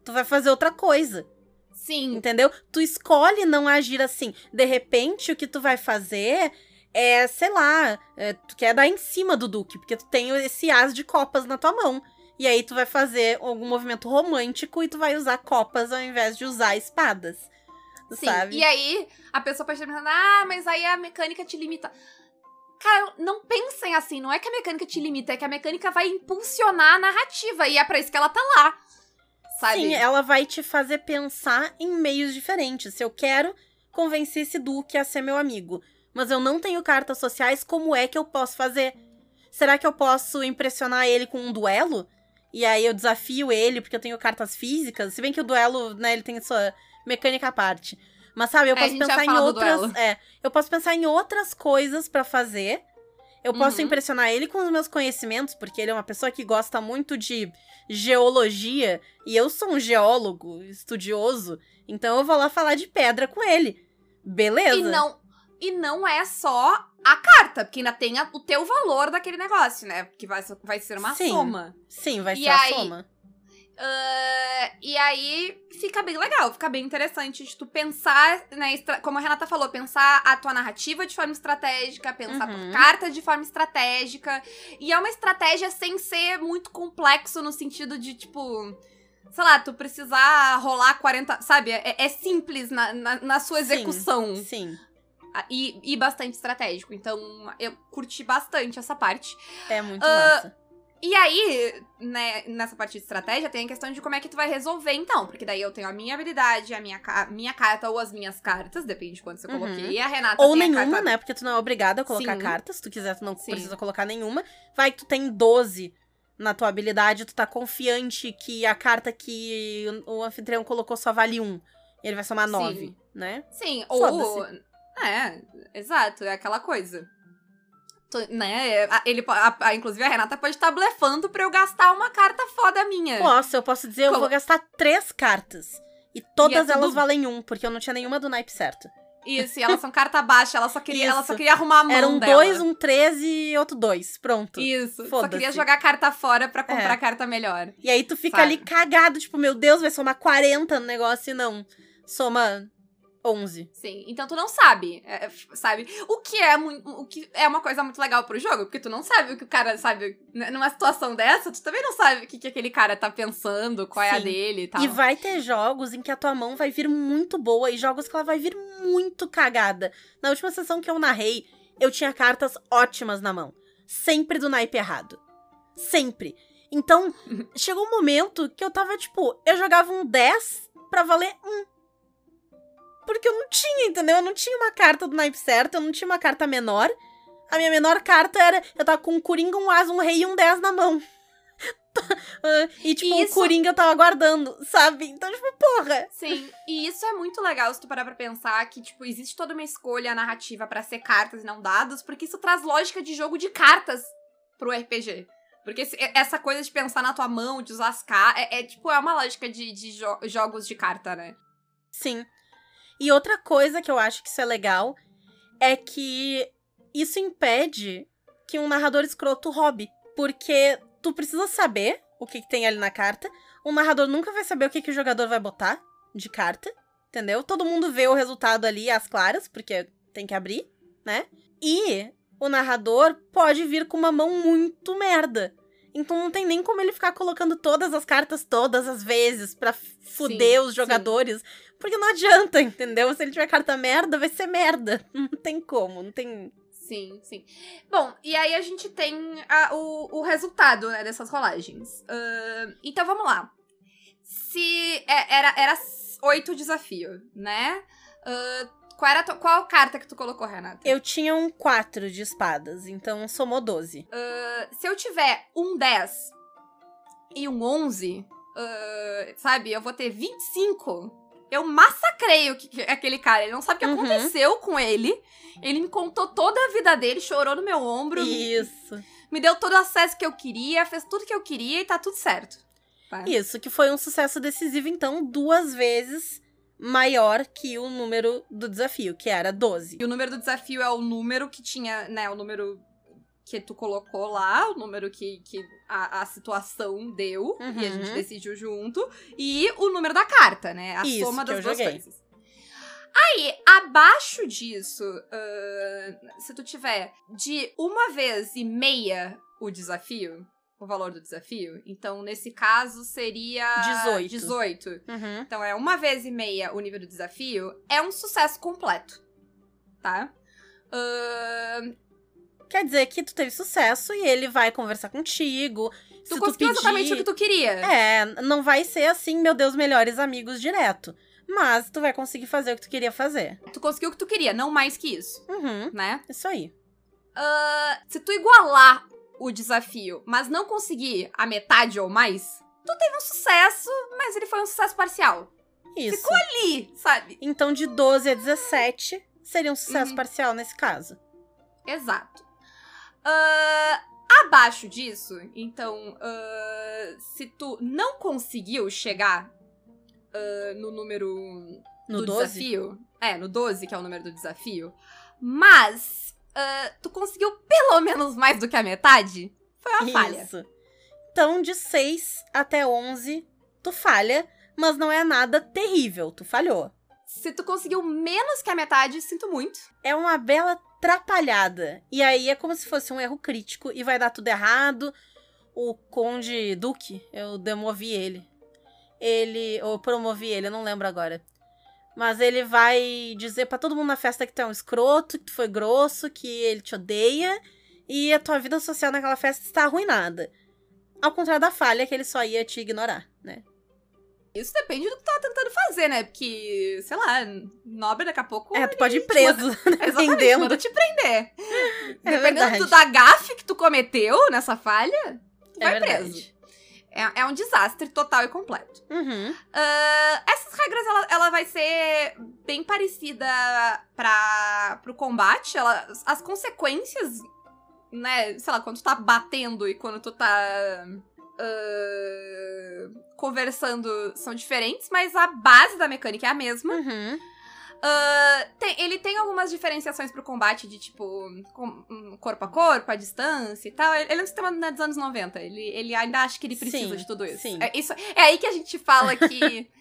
Tu vai fazer outra coisa. Sim, Entendeu? Tu escolhe não agir assim. De repente, o que tu vai fazer é, sei lá, é, tu quer dar em cima do Duque, porque tu tem esse as de copas na tua mão. E aí tu vai fazer algum movimento romântico e tu vai usar copas ao invés de usar espadas. Sim, Sabe? e aí a pessoa pode estar pensando, ah, mas aí a mecânica te limita. Cara, não pensem assim, não é que a mecânica te limita, é que a mecânica vai impulsionar a narrativa, e é pra isso que ela tá lá. Sabe? Sim, ela vai te fazer pensar em meios diferentes. Se eu quero convencer esse Duque a ser meu amigo, mas eu não tenho cartas sociais, como é que eu posso fazer? Será que eu posso impressionar ele com um duelo? E aí eu desafio ele, porque eu tenho cartas físicas. Se bem que o duelo, né, ele tem sua mecânica à parte. Mas sabe, eu É, posso já pensar em outras. É, eu posso pensar em outras coisas pra fazer. Eu posso Uhum. impressionar ele com os meus conhecimentos, porque ele é uma pessoa que gosta muito de geologia. E eu sou um geólogo estudioso. Então eu vou lá falar de pedra com ele. Beleza? E não, e não é só a carta, porque ainda tem a- o teu valor daquele negócio, né? Que vai, ser- vai ser uma Sim. soma. Sim, vai E ser aí? a soma. Ah, e aí fica bem legal, fica bem interessante de tu pensar, né, como a Renata falou, pensar a tua narrativa de forma estratégica, pensar a Uhum. tua carta de forma estratégica. E é uma estratégia sem ser muito complexo no sentido de, tipo. Sei lá, tu precisar rolar 40. Sabe? É, é simples na, na, na sua Sim. execução. Sim. Ah, E, e bastante estratégico. Então, eu curti bastante essa parte. É muito Ah, massa. E aí, né, nessa parte de estratégia, tem a questão de como é que tu vai resolver, então. Porque daí eu tenho a minha habilidade, a minha, ca- minha carta ou as minhas cartas, depende de quanto eu Uhum. coloquei. E a Renata Ou tem a nenhuma, carta... né? Porque tu não é obrigada a colocar Sim. carta. Se tu quiser, tu não Sim. precisa colocar nenhuma. Vai que tu tem 12 na tua habilidade, tu tá confiante que a carta que o anfitrião colocou só vale um. E ele vai somar Sim. 9, né? Sim, ou... É, exato, é aquela coisa. Né, a- ele, a- a- inclusive a Renata pode estar blefando pra eu gastar uma carta foda minha. Posso, eu posso dizer, eu Como- vou gastar três cartas. E todas E é tudo- elas valem um, porque eu não tinha nenhuma do naipe certo. Isso, e elas são carta baixa, ela só queria, ela só queria arrumar a mão Eram dela. dois, um 13 e outro dois. Pronto. Isso, só queria jogar carta fora pra comprar É. carta melhor. E aí tu fica Sabe? ali cagado, tipo, meu Deus, vai somar 40 no negócio e não. Soma 11. Sim, então tu não sabe, é, é, sabe? O que é muito, o que é uma coisa muito legal pro jogo, porque tu não sabe o que o cara sabe n- numa situação dessa, tu também não sabe o que, que aquele cara tá pensando, qual é a Sim. dele e tal. E vai ter jogos em que a tua mão vai vir muito boa e jogos que ela vai vir muito cagada. Na última sessão que eu narrei, eu tinha cartas ótimas na mão. Sempre do naipe errado. Sempre. Então, chegou um momento que eu tava, tipo, eu jogava um 10 pra valer um. Porque eu não tinha, entendeu? Eu não tinha uma carta do naipe certo, eu não tinha uma carta menor. A minha menor carta era. Eu tava com um Coringa, um As, um Rei e um 10 na mão. Ah, e, tipo, o isso- Coringa eu tava guardando, sabe? Então, tipo, porra. Sim, e isso é muito legal se tu parar pra pensar que, tipo, existe toda uma escolha narrativa pra ser cartas e não dados, porque isso traz lógica de jogo de cartas pro RPG. Porque essa coisa de pensar na tua mão, de usar as cartas, é, é, tipo, é uma lógica de, de jo- jogos de carta, né? Sim. E outra coisa que eu acho que isso é legal é que isso impede que um narrador escroto roube. Porque tu precisa saber o que, que tem ali na carta. O narrador nunca vai saber o que, que o jogador vai botar de carta. Entendeu? Todo mundo vê o resultado ali às claras, porque tem que abrir, né? E o narrador pode vir com uma mão muito merda. Então não tem nem como ele ficar colocando todas as cartas todas as vezes pra fuder Sim, os sim. Porque não adianta, entendeu? Se ele tiver carta merda, vai ser merda. Não tem como, não tem. Sim, sim. Bom, e aí a gente tem a- o, o resultado né, dessas rolagens. Ahn, então vamos lá. Se é- era, era oito desafio, né? Ahn, qual era qual carta que tu colocou, Renata? Eu tinha um 4 de espadas, então somou 12. Ah, se eu tiver um 10 e um 11, ah, sabe, eu vou ter 25. Eu massacrei o que, que- aquele cara. Ele não sabe o que Uhum. aconteceu com ele. Ele me contou toda a vida dele, chorou no meu ombro. Isso. Me deu todo o acesso que eu queria, fez tudo que eu queria e tá tudo certo. Tá? Isso, que foi um sucesso decisivo, então, duas vezes maior que o número do desafio, que era 12. E o número do desafio é o número que tinha, né? O número que tu colocou lá, o número que, que a, a situação deu, e a Uhum. gente decidiu junto, e o número da carta, né? A Isso, soma das duas joguei. coisas. Aí, abaixo disso, ahn, se tu tiver de uma vez e meia o desafio, o valor do desafio, então nesse caso seria 18. 18. Uhum. Então é uma vez e meia o nível do desafio, é um sucesso completo, tá? Ahn, Quer dizer que tu teve sucesso e ele vai conversar contigo. tu se conseguiu tu exatamente o que pedir... tu queria. É, não vai ser assim, meu Deus, melhores amigos direto. Mas tu vai conseguir fazer o que tu queria fazer. Tu conseguiu o que tu queria, não mais que isso, Uhum. né? Isso aí. Ah, se tu igualar o desafio, mas não conseguir a metade ou mais, tu teve um sucesso, mas ele foi um sucesso parcial. Isso. Ali, sabe? Então, de 12 a 17 seria um sucesso Uhum. parcial nesse caso. Exato. Ah, abaixo disso, então, ah, se tu não conseguiu chegar ah, no número No do 12? desafio, é, no 12, que é o número do desafio, mas tu conseguiu pelo menos mais do que a metade, foi uma falha. Isso. Então, de 6 até 11 Tu falha, mas não é nada terrível, tu falhou. Se tu conseguiu menos que a metade, sinto muito. É uma bela atrapalhada. E aí é como se fosse um erro crítico e vai dar tudo errado. O Conde Duque, eu demovi ele. Ele. Ou promovi ele, eu não lembro agora. Mas ele vai dizer para todo mundo na festa que tu é um escroto, que tu foi grosso, que ele te odeia e a tua vida social naquela festa está arruinada. Ao contrário da falha, que ele só ia te ignorar, né? Isso depende do que tu tá tentando fazer, né? Porque, sei lá, nobre daqui a pouco. É, tu pode ir preso. Exatamente, Entendo. manda te prender. É Dependendo da gafe que tu cometeu nessa falha, tu É vai verdade. preso. É, é um desastre total e completo. Uhum. Ah, essas regras, ela, ela vai ser bem parecida para pro combate. Ela, as consequências, né? Sei lá, quando tu tá batendo e quando tu tá ah, conversando são diferentes, mas a base da mecânica é a mesma. Uhum. Ah, tem- ele tem algumas diferenciações pro combate de, tipo, com- hum, corpo a corpo, a distância e tal. Ele ele é um sistema né, dos anos 90. Ele, ele ainda acha que ele precisa Sim, de tudo isso. sim. É, isso. é aí que a gente fala que.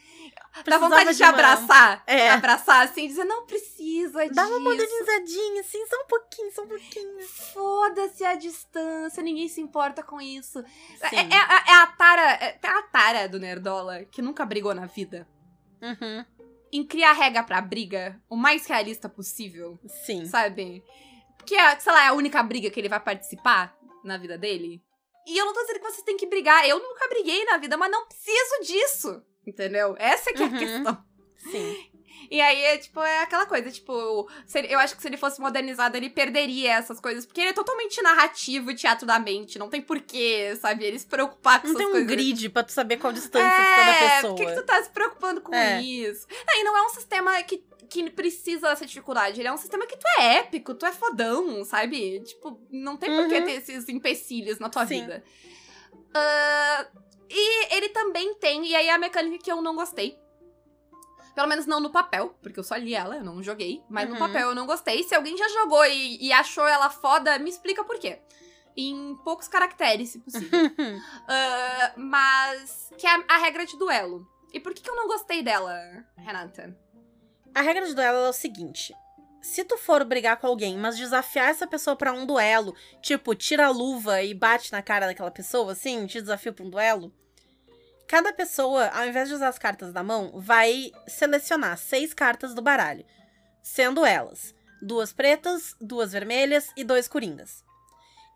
Dá vontade de de uma- abraçar. É. Abraçar assim dizer, não precisa disso. Dá uma modernizadinha, assim, só um pouquinho, só um pouquinho. Foda-se a distância, ninguém se importa com isso. É, é, a- é a tara. É, é a tara do Nerdola que nunca brigou na vida. Uhum. Em criar regra pra briga o mais realista possível. Sim. sabe? Porque, é, sei lá, é a única briga que ele vai participar na vida dele. E eu não tô dizendo que vocês têm que brigar. Eu nunca briguei na vida, mas não preciso disso. Entendeu? Essa que é a Uhum. questão. Sim. E aí, é, tipo, é aquela coisa, tipo, ele- eu acho que se ele fosse modernizado, ele perderia essas coisas. Porque ele é totalmente narrativo teatro da mente. Não tem porquê, sabe? Ele se preocupar com Não essas tem um coisas. grid pra tu saber qual distância de cada É, pessoa. por que, que tu tá se preocupando com É. isso? Não, e não é um sistema que, que precisa dessa dificuldade. Ele é um sistema que tu é épico, tu é fodão, sabe? Tipo, não tem Uhum. ter esses empecilhos na tua Sim. vida. Ah, e ele também tem, e aí é a mecânica que eu não gostei. Pelo menos não no papel, porque eu só li ela, eu não joguei. Mas no Uhum. papel eu não gostei. Se alguém já jogou e, e achou ela foda, me explica por quê. Em poucos caracteres, se possível. Ah, mas que é a, a regra de duelo. E por que, que eu não gostei dela, Renata? A regra de duelo é o seguinte: se tu for brigar com alguém, mas desafiar essa pessoa pra um duelo, tipo, tira a luva e bate na cara daquela pessoa, assim, te desafio pra um duelo. Cada pessoa, ao invés de usar as cartas da mão, vai selecionar seis cartas do baralho, sendo elas duas pretas, duas vermelhas e dois coringas.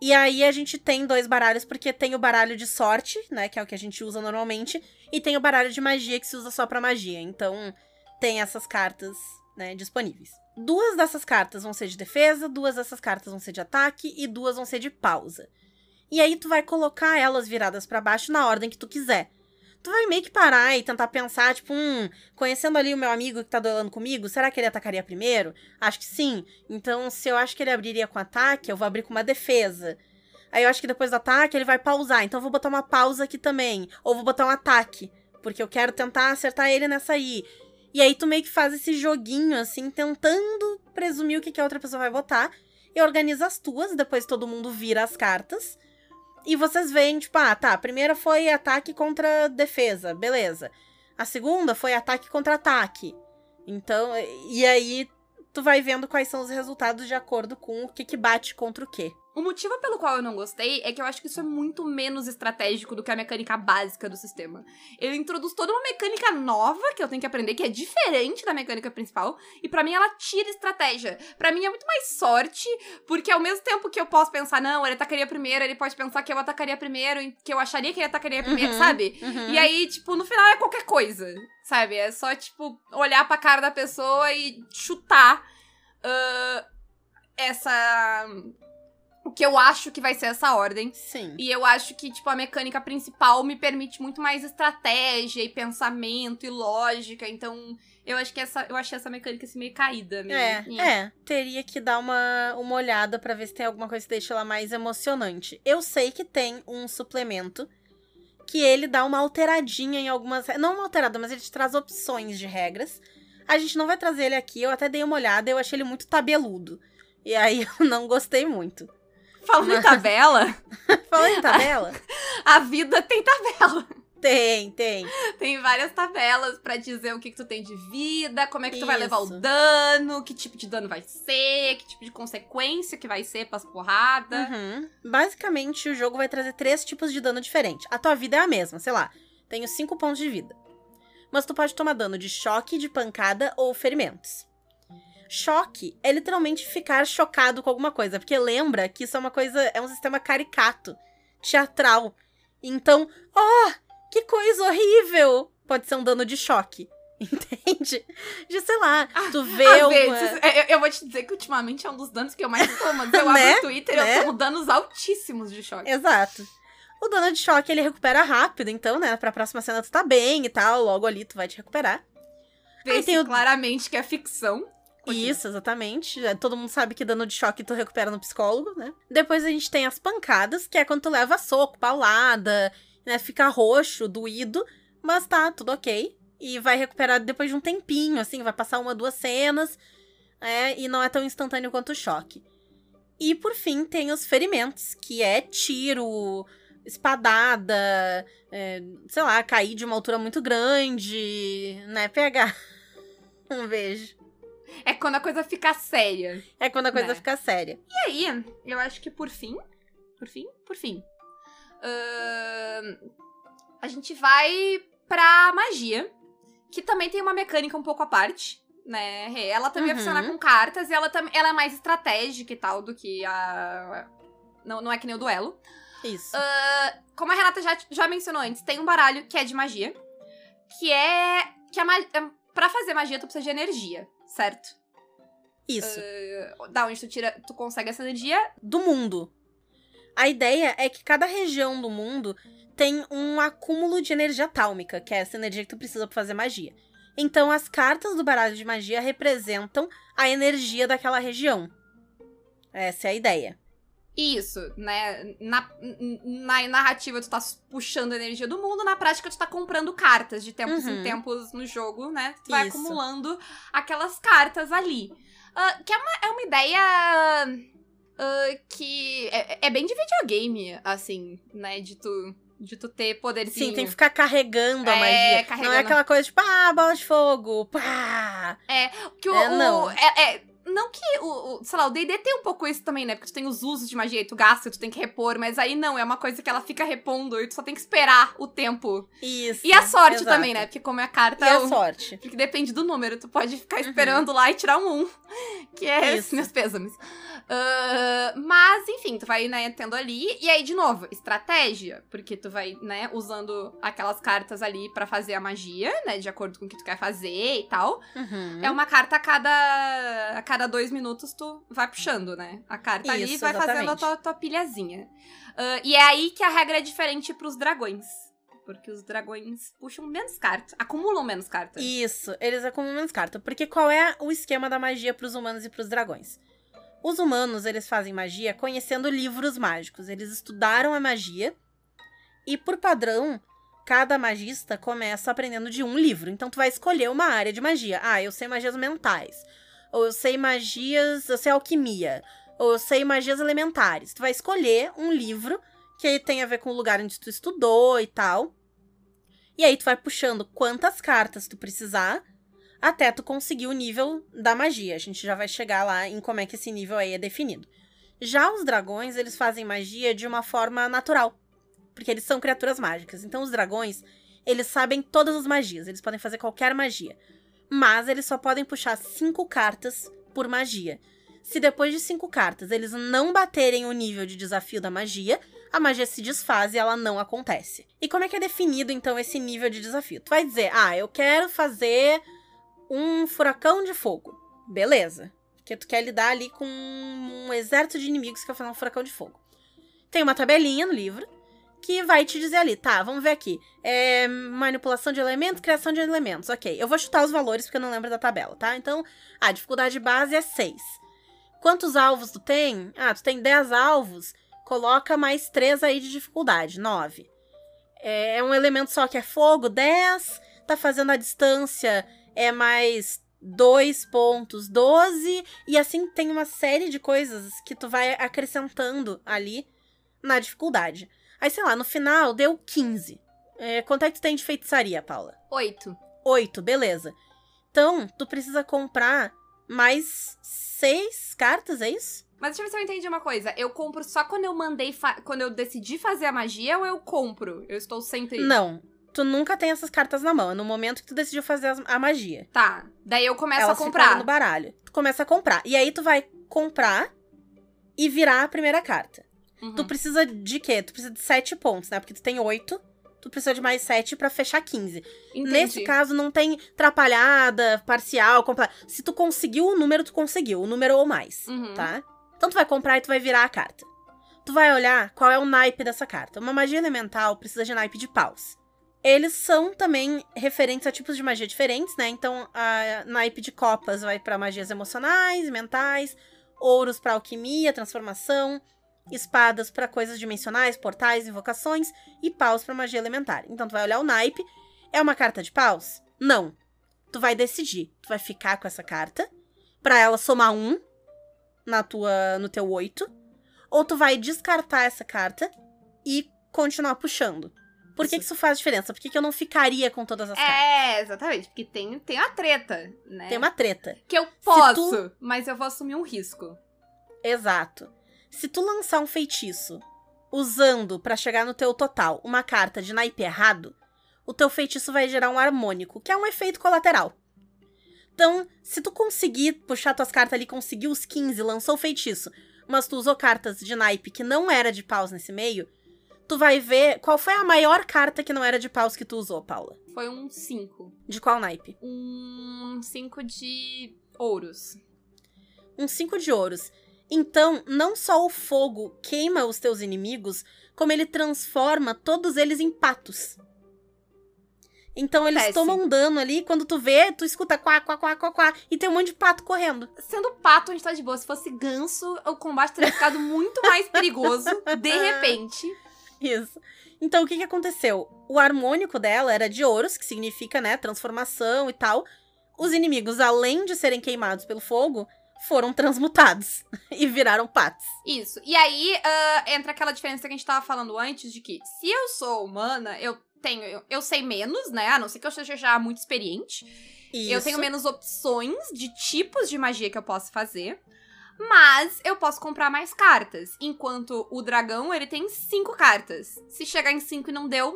E aí a gente tem dois baralhos, porque tem o baralho de sorte, né, que é o que a gente usa normalmente, e tem o baralho de magia que se usa só pra magia. Então, tem essas cartas, né, disponíveis. Duas dessas cartas vão ser de defesa, duas dessas cartas vão ser de ataque e duas vão ser de pausa. E aí tu vai colocar elas viradas pra baixo na ordem que tu quiser. Tu vai meio que parar e tentar pensar, tipo, hum, conhecendo ali o meu amigo que tá duelando comigo, será que ele atacaria primeiro? Acho que sim. Então, se eu acho que ele abriria com ataque, eu vou abrir com uma defesa. Aí eu acho que depois do ataque ele vai pausar, então eu vou botar uma pausa aqui também. Ou vou botar um ataque, porque eu quero tentar acertar ele nessa aí. E aí tu meio que faz esse joguinho, assim, tentando presumir o que, que a outra pessoa vai botar. E organiza as tuas, depois todo mundo vira as cartas. E vocês veem, tipo, ah, tá, a primeira foi ataque contra defesa, beleza. A segunda foi ataque contra ataque. Então, e aí tu vai vendo quais são os resultados de acordo com o que, que bate contra o quê. O motivo pelo qual eu não gostei é que eu acho que isso é muito menos estratégico do que a mecânica básica do sistema. Ele introduz toda uma mecânica nova que eu tenho que aprender, que é diferente da mecânica principal, e pra mim ela tira estratégia. Pra mim é muito mais sorte, porque ao mesmo tempo que eu posso pensar, não, ele atacaria primeiro, ele pode pensar que eu atacaria primeiro, e que eu acharia que ele atacaria primeiro, Uhum, sabe? uhum. E aí, tipo, no final é qualquer coisa, sabe? É só, tipo, olhar pra cara da pessoa e chutar ah, essa. O que eu acho que vai ser essa ordem. Sim. E eu acho que, tipo, a mecânica principal me permite muito mais estratégia e pensamento e lógica. Então, eu acho que essa. Eu achei essa mecânica assim, meio caída meio. É, é, teria que dar uma, uma olhada pra ver se tem alguma coisa que deixa ela mais emocionante. Eu sei que tem um suplemento que ele dá uma alteradinha em algumas, não uma alterada, mas ele te traz opções de regras. A gente não vai trazer ele aqui, eu até dei uma olhada, eu achei ele muito tabeludo. E aí eu não gostei muito. Falando em tabela, Falando em tabela, a vida tem tabela. Tem, tem. Tem várias tabelas pra dizer o que, que tu tem de vida, como é que tu vai levar o Isso. dano, que tipo de dano vai ser, que tipo de consequência que vai ser pras porradas. Uhum. Basicamente, o jogo vai trazer três tipos de dano diferentes. A tua vida é a mesma, sei lá. Tenho cinco pontos de vida. Mas tu pode tomar dano de choque, de pancada ou ferimentos. Choque é literalmente ficar chocado com alguma coisa, porque lembra que isso é uma coisa, é um sistema caricato, teatral. Então, oh, que coisa horrível! Pode ser um dano de choque. Entende? De, sei lá, tu vê Às uma... vezes, eu, eu vou te dizer que ultimamente é um dos danos que eu mais tomo. Eu abro Né? o Twitter Né? eu tomo danos altíssimos de choque. Exato. O dano de choque ele recupera rápido, então, né, pra próxima cena tu tá bem e tal, logo ali tu vai te recuperar. Vê tem o- claramente que é ficção. Continua. Isso, exatamente. É, Todo mundo sabe que dano de choque tu recupera no psicólogo, né? Depois a gente tem as pancadas, que é quando tu leva soco, paulada, né? Fica roxo, doído, mas tá tudo ok. E vai recuperar depois de um tempinho, assim, vai passar uma, duas cenas, é, e não é tão instantâneo quanto o choque. E por fim tem os ferimentos, que é tiro, espadada, é, sei lá, cair de uma altura muito grande, né? Pegar. Um beijo. É quando a coisa fica séria. É quando a coisa Né. fica séria. E aí, eu acho que por fim. Por fim? Por fim. ahn, a gente vai pra magia. Que também tem uma mecânica um pouco à parte. Né? Ela também vai Uhum. funcionar com cartas e ela, ela é mais estratégica e tal do que a. Não, não é que nem o duelo. Isso. Ah, como a Renata já, já mencionou antes, tem um baralho que é de magia. Que é. Que a ma é- pra fazer magia, tu precisa de energia, certo? Isso. Da onde tu tira, tu consegue essa energia? Do mundo. A ideia é que cada região do mundo tem um acúmulo de energia atálmica, que é essa energia que tu precisa pra fazer magia. Então, as cartas do baralho de magia representam a energia daquela região. Essa é a ideia. Isso, né? Na, na narrativa tu tá puxando a energia do mundo, na prática tu tá comprando cartas de tempos em Uhum. tempos no jogo, né? Tu vai Isso. acumulando aquelas cartas ali. Ah, que é uma, é uma ideia ah, que é, é bem de videogame, assim, né? De tu, de tu ter poderzinho. Sim, tem que ficar carregando a É, magia. Não carregando. é aquela coisa tipo, ah, bola de fogo, pá. Que o, É, o- não. é- é- não que o, o- sei lá, o D&D tem um pouco isso também, né? Porque tu tem os usos de magia e tu gasta, tu tem que repor, mas aí não, é uma coisa que ela fica repondo e tu só tem que esperar o tempo. Isso. E a sorte exato. também, né? Porque como é a carta, E a o- sorte. porque depende do número, tu pode ficar Uhum. esperando lá e tirar um 1, que é Isso. meus pêsames. Ah, mas, enfim, tu vai, né, tendo ali, e aí, de novo, estratégia, porque tu vai, né, usando aquelas cartas ali pra fazer a magia, né, de acordo com o que tu quer fazer e tal. Uhum. É uma carta a cada, a cada dois minutos tu vai puxando, né? A carta ali Isso, vai fazendo a exatamente. tua, tua pilhazinha. Ah, e é aí que a regra é diferente pros dragões. Porque os dragões puxam menos cartas, acumulam menos cartas. Isso, eles acumulam menos carta. Porque qual é o esquema da magia pros humanos e pros dragões? Os humanos, eles fazem magia conhecendo livros mágicos. Eles estudaram a magia e, por padrão, cada magista começa aprendendo de um livro. Então, tu vai escolher uma área de magia. Ah, eu sei magias mentais. Ou eu sei magias... Eu sei alquimia. Ou eu sei magias elementares. Tu vai escolher um livro que tem a ver com o lugar onde tu estudou e tal. E aí tu vai puxando quantas cartas tu precisar até tu conseguir o nível da magia. A gente já vai chegar lá em como é que esse nível aí é definido. Já os dragões, eles fazem magia de uma forma natural, porque eles são criaturas mágicas. Então os dragões, eles sabem todas as magias, eles podem fazer qualquer magia. Mas eles só podem puxar cinco cartas por magia. Se depois de cinco cartas eles não baterem o nível de desafio da magia, a magia se desfaz e ela não acontece. E como é que é definido então esse nível de desafio? Tu vai dizer, ah, eu quero fazer um furacão de fogo. Beleza. Porque tu quer lidar ali com um exército de inimigos que quer fazer um furacão de fogo. Tem uma tabelinha no livro que vai te dizer ali, tá, vamos ver aqui. É, manipulação de elementos, criação de elementos. Ok, eu vou chutar os valores porque eu não lembro da tabela, tá? Então, a dificuldade base é 6. Quantos alvos tu tem? Ah, tu tem 10 alvos. Coloca mais 3 aí de dificuldade, 9. É, é um elemento só que é fogo, 10. Tá fazendo a distância, é mais 2 pontos, 12. E assim tem uma série de coisas que tu vai acrescentando ali na dificuldade. Aí, sei lá, no final deu 15. É, quanto é que tu tem de feitiçaria, Paula? Oito. Oito, beleza. Então, tu precisa comprar mais seis cartas, é isso? Mas deixa eu ver se eu entendi uma coisa. Eu compro só quando eu mandei. Quando eu decidi fazer a magia ou eu compro? Eu estou sempre. Não. Tu nunca tem essas cartas na mão. É no momento que tu decidiu fazer as- a magia. Tá. Daí eu começo Elas a comprar. no baralho. Tu começa a comprar. E aí tu vai comprar e virar a primeira carta. Uhum. Tu precisa de quê? Tu precisa de sete pontos, né? Porque tu tem oito. Tu precisa de mais sete pra fechar 15. Entendi. Nesse caso, não tem atrapalhada, parcial, completa. Se tu conseguiu o número, tu conseguiu. O número ou mais, Uhum. tá? Então tu vai comprar e tu vai virar a carta. Tu vai olhar qual é o naipe dessa carta. Uma magia elemental precisa de naipe de paus. Eles são também referentes a tipos de magia diferentes, né? Então, a naipe de copas vai pra magias emocionais, mentais, ouros pra alquimia, transformação, espadas pra coisas dimensionais, portais, invocações e paus pra magia elementar. Então, tu vai olhar o naipe. É uma carta de paus? Não. Tu vai decidir. Tu vai ficar com essa carta pra ela somar um na tua, no teu oito, ou tu vai descartar essa carta e continuar puxando. Por que, Isso. que isso faz diferença? Por que, que eu não ficaria com todas as cartas? É, exatamente. Porque tem, tem a treta, né? Tem uma treta. Que eu posso, mas eu vou assumir um risco. Exato. Se tu lançar um feitiço usando pra chegar no teu total uma carta de naipe errado, o teu feitiço vai gerar um harmônico, que é um efeito colateral. Então, se tu conseguir puxar tuas cartas ali, conseguir os 15, lançou o feitiço, mas tu usou cartas de naipe que não era de paus nesse meio, tu vai ver qual foi a maior carta que não era de paus que tu usou, Paula. Foi um 5. De qual naipe? Um 5 de ouros. um cinco de ouros. Então, não só o fogo queima os teus inimigos, como ele transforma todos eles em patos. Então eles Acontece. tomam dano ali, quando tu vê, tu escuta quá, quá, quá, quá, quá, e tem um monte de pato correndo. Sendo pato, a gente tá de boa. Se fosse ganso, o combate teria ficado muito mais perigoso. De repente. Isso. Então o que que aconteceu? O harmônico dela era de ouros, que significa, né, transformação e tal. Os inimigos, além de serem queimados pelo fogo, foram transmutados e viraram patos. Isso. E aí ah, entra aquela diferença que a gente tava falando antes de que se eu sou humana, eu tenho. Eu, eu sei menos, né? A não ser que eu seja já muito experiente. Eu Isso. tenho menos opções de tipos de magia que eu posso fazer. Mas eu posso comprar mais cartas. Enquanto o dragão, ele tem cinco cartas. Se chegar em cinco e não deu,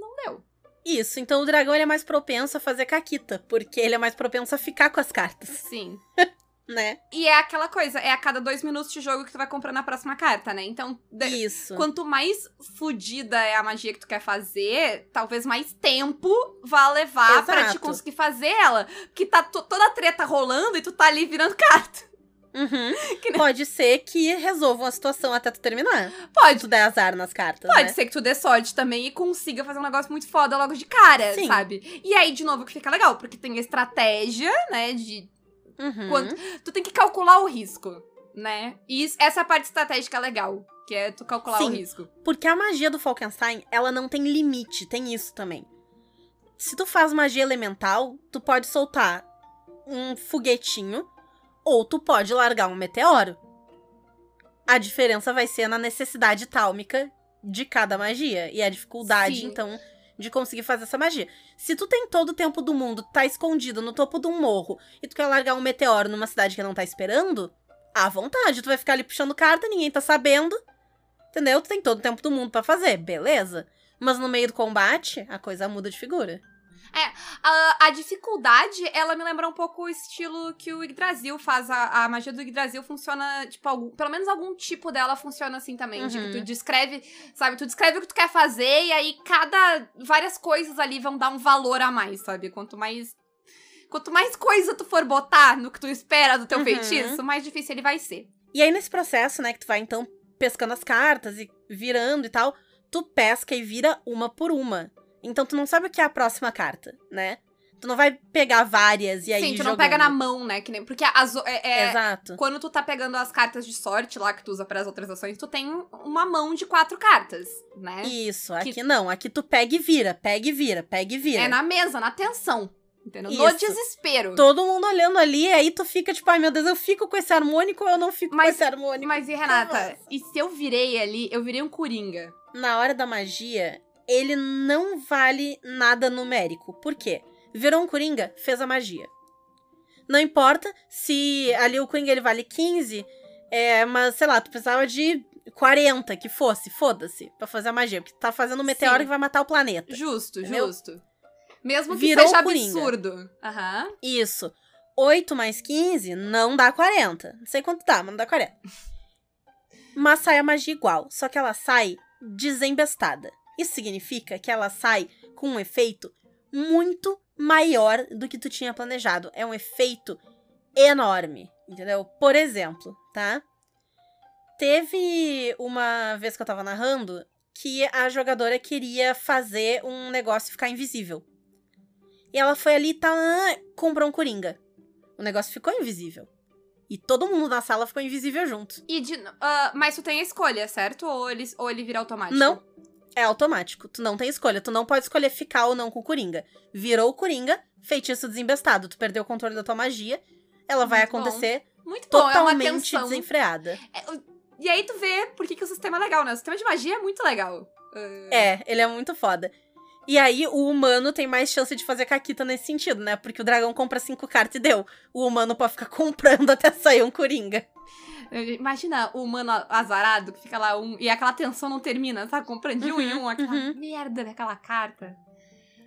não deu. Isso, então o dragão ele é mais propenso a fazer caquita, porque ele é mais propenso a ficar com as cartas, Sim. né? E é aquela coisa, é a cada dois minutos de jogo que tu vai comprando a próxima carta, né? Então, Isso. quanto mais fodida é a magia que tu quer fazer, talvez mais tempo vá levar pra te conseguir fazer ela. Que tá to- toda a treta rolando e tu tá ali virando carta. Uhum. Pode ser que resolvam a situação até tu terminar. Se Pode. tu der azar nas cartas, Pode né? ser que tu dê sorte também e consiga fazer um negócio muito foda logo de cara, Sim. sabe? E aí, de novo, que fica legal, porque tem a estratégia, né, de Uhum. Quanto- tu tem que calcular o risco, né? E isso- essa é a parte estratégica legal, que é tu calcular o Sim. risco. Porque a magia do Falkenstein, ela não tem limite, tem isso também. Se tu faz magia elemental, tu pode soltar um foguetinho ou tu pode largar um meteoro. A diferença vai ser na necessidade tálmica de cada magia e a dificuldade, Sim. então, de conseguir fazer essa magia. Se tu tem todo o tempo do mundo, tá escondido no topo de um morro e tu quer largar um meteoro numa cidade que não tá esperando, à vontade, tu vai ficar ali puxando carta, ninguém tá sabendo. Entendeu? Tu tem todo o tempo do mundo pra fazer, beleza? Mas no meio do combate, a coisa muda de figura. A, a dificuldade, ela me lembra um pouco o estilo que o Yggdrasil faz. A, a magia do Yggdrasil funciona, tipo, algum, pelo menos algum tipo dela funciona assim também. Que Uhum. tu descreve, sabe? Tu descreve o que tu quer fazer e aí cada. Várias coisas ali vão dar um valor a mais, sabe? Quanto mais. Quanto mais coisa tu for botar no que tu espera do teu Uhum. feitiço, mais difícil ele vai ser. E aí, nesse processo, né, que tu vai então pescando as cartas e virando e tal, tu pesca e vira uma por uma. Então tu não sabe o que é a próxima carta, né? Tu não vai pegar várias e aí. Sim, tu não jogando. pega na mão, né? Que nem, porque as, é, é- Exato. quando tu tá pegando as cartas de sorte lá que tu usa para as outras ações, tu tem uma mão de quatro cartas, né? Isso, Que- aqui não. Aqui tu pega e vira, pega e vira, pega e vira. É na mesa, na tensão. Entendeu? No Isso. desespero. Todo mundo olhando ali, aí tu fica tipo, ai meu Deus, eu fico com esse harmônico ou eu não fico Mas- com esse harmônico? Mas e Renata, e se eu virei ali, eu virei um coringa? Na hora da magia, ele não vale nada numérico. Por quê? Virou um Coringa, fez a magia. Não importa se ali o Coringa ele vale 15, é, mas sei lá, tu precisava de 40 que fosse, foda-se, pra fazer a magia. Porque tu tá fazendo um meteoro Sim. que vai matar o planeta. Justo, Entendeu? justo. Mesmo que Virou seja absurdo. Aham. Isso. 8 mais 15 não dá 40. Não sei quanto dá, mas não dá 40. Mas sai a magia igual, só que ela sai desembestada. Isso significa que ela sai com um efeito muito maior do que tu tinha planejado. É um efeito enorme, entendeu? Por exemplo, tá? Teve uma vez que eu tava narrando que a jogadora queria fazer um negócio ficar invisível. E ela foi ali e tá, comprou um coringa. O negócio ficou invisível. E todo mundo na sala ficou invisível junto. E de, ah, mas tu tem a escolha, certo? Ou ele, ou ele vira automático? Não. É automático. Tu não tem escolha. Tu não pode escolher ficar ou não com o coringa. Virou o coringa, feitiço desembestado. Tu perdeu o controle da tua magia. Ela vai Muito bom. acontecer Muito bom, é totalmente tensão. desenfreada. E aí tu vê por que, que o sistema é legal, né? O sistema de magia é muito legal. Ah, É, ele é muito foda. E aí, o humano tem mais chance de fazer caquita nesse sentido, né? Porque o dragão compra cinco cartas e deu. O humano pode ficar comprando até sair um coringa. Imagina o humano azarado que fica lá um. E aquela tensão não termina, sabe? Comprando de um em um, aquela uhum. merda daquela carta.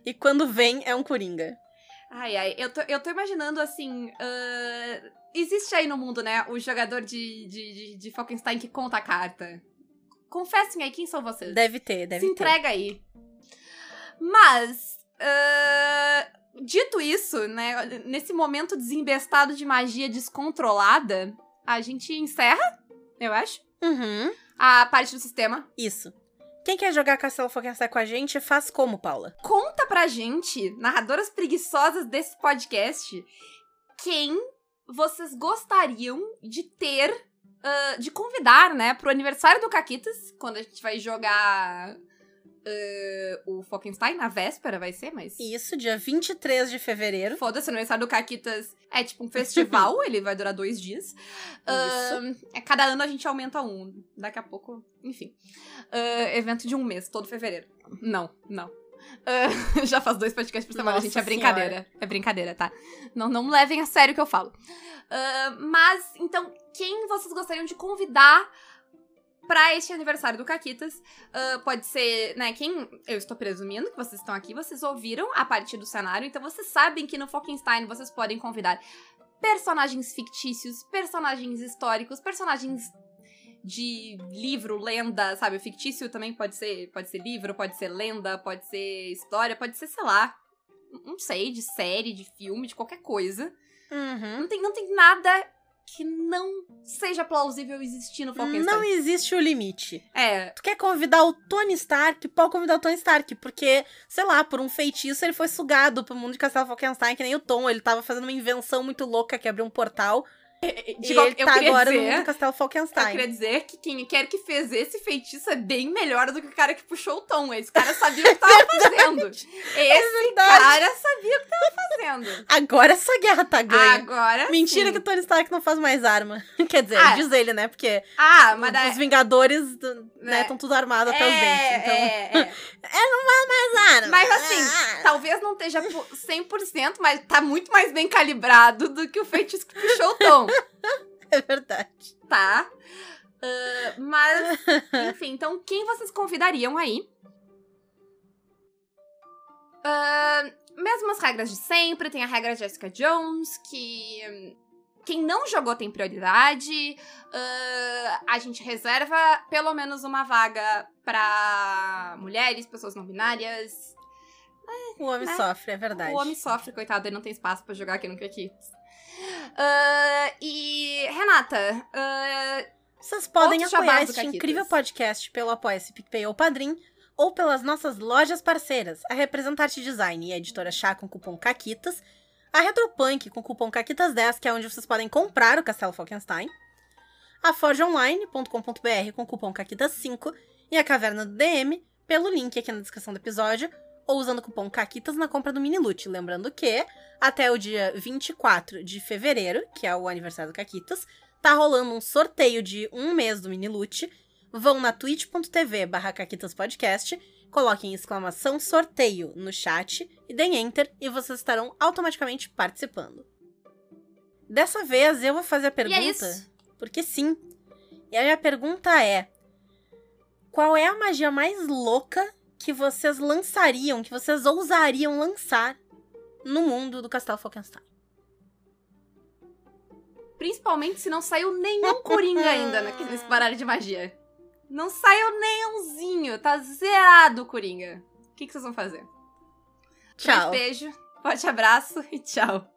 E quando vem, é um coringa. Ai, ai, eu tô, eu tô imaginando assim. ah, existe aí no mundo, né, o jogador de, de, de, de Falkenstein que conta a carta. Confessem aí, quem são vocês? Deve ter, deve Se ter. entrega aí. Mas. ah, dito isso, né, nesse momento desembestado de magia descontrolada, a gente encerra, eu acho, Uhum, a parte do sistema. isso. Quem quer jogar Castelo Falkenstein com a gente, faz como, Paula? Conta pra gente, narradoras preguiçosas desse podcast, quem vocês gostariam de ter, ah, de convidar, né, pro aniversário do Caquitas, quando a gente vai jogar ah, o Falkenstein na véspera, vai ser, mas. Isso, dia 23 de fevereiro. Foda-se, o aniversário do Caquitas é tipo um festival, ele vai durar dois dias. Ahn, é, cada ano a gente aumenta um. Daqui a pouco, enfim. Ahn, evento de um mês, todo fevereiro. Não, não. Ahn, já faz dois podcasts por semana, Nossa gente. É brincadeira. É brincadeira, tá? Não, não levem a sério o que eu falo. Ahn, mas, então, quem vocês gostariam de convidar pra este aniversário do Caquitas? Ah, pode ser, né, quem eu estou presumindo que vocês estão aqui, vocês ouviram a partir do cenário, então vocês sabem que no Falkenstein vocês podem convidar personagens fictícios, personagens históricos, personagens de livro, lenda, sabe? O fictício também pode ser, pode ser livro, pode ser lenda, pode ser história, pode ser, sei lá, não sei, de série, de filme, de qualquer coisa. Uhum. Não tem, não tem nada que não seja plausível existir no Falkenstein. Não existe o limite. É, Tu quer convidar o Tony Stark, pode convidar o Tony Stark, porque, sei lá, por um feitiço ele foi sugado pro mundo de Castelo Falkenstein, que nem o Tom. Ele tava fazendo uma invenção muito louca que abriu um portal. De e qual- ele eu tá agora no dizer- de Castelo Eu Falkenstein. queria dizer que quem quer que fez esse feitiço é bem melhor do que o cara que puxou o tom. Esse cara sabia o que tava fazendo. Esse verdade. cara sabia o que tava fazendo. Agora essa guerra tá ganha. Agora Mentira sim. que o Tony Stark não faz mais arma. Quer dizer, Ah. diz ele, né? Porque Ah, mas daí... os Vingadores do- né, É. estão tudo armados até os dentes. Então, é, é. mais arma. Mas assim, talvez não esteja po- 100%, mas tá muito mais bem calibrado do que o feitiço que puxou o tom, É verdade. tá? Ah, mas, enfim, então quem vocês convidariam aí? Ah, mesmas regras de sempre, tem a regra Jessica Jones, que quem não jogou tem prioridade. Ah, a gente reserva pelo menos uma vaga pra mulheres, pessoas não binárias. O homem Né? sofre, é verdade. O homem sofre, coitado, ele não tem espaço pra jogar aqui no Kiki. Ah, e, Renata, ah, Vocês podem apoiar este incrível podcast pelo Apoia-se PicPay ou Padrim, ou pelas nossas lojas parceiras, a Representarte Design e a Editora Chá com cupom CAQUITAS, a Retropunk com cupom CAQUITAS10, que é onde vocês podem comprar o Castelo Falkenstein, a forgeonline.com.br com cupom CAQUITAS5 e a Caverna do DM pelo link aqui na descrição do episódio, ou usando o cupom CAQUITAS na compra do Mini Loot. Lembrando que, até o dia 24 de fevereiro, que é o aniversário do Caquitas, tá rolando um sorteio de um mês do Mini Loot. Vão na twitch.tv barra Caquitas Podcast, coloquem exclamação sorteio no chat e deem enter e vocês estarão automaticamente participando. Dessa vez eu vou fazer a pergunta. E é. Porque sim. E a minha pergunta é: qual é a magia mais louca que vocês lançariam, que vocês ousariam lançar no mundo do Castelo Falkenstein? Principalmente se não saiu nenhum Coringa ainda nesse baralho de magia. Não saiu nenhumzinho. Tá zerado o Coringa. O que, que vocês vão fazer? Tchau. Um beijo, forte abraço e tchau.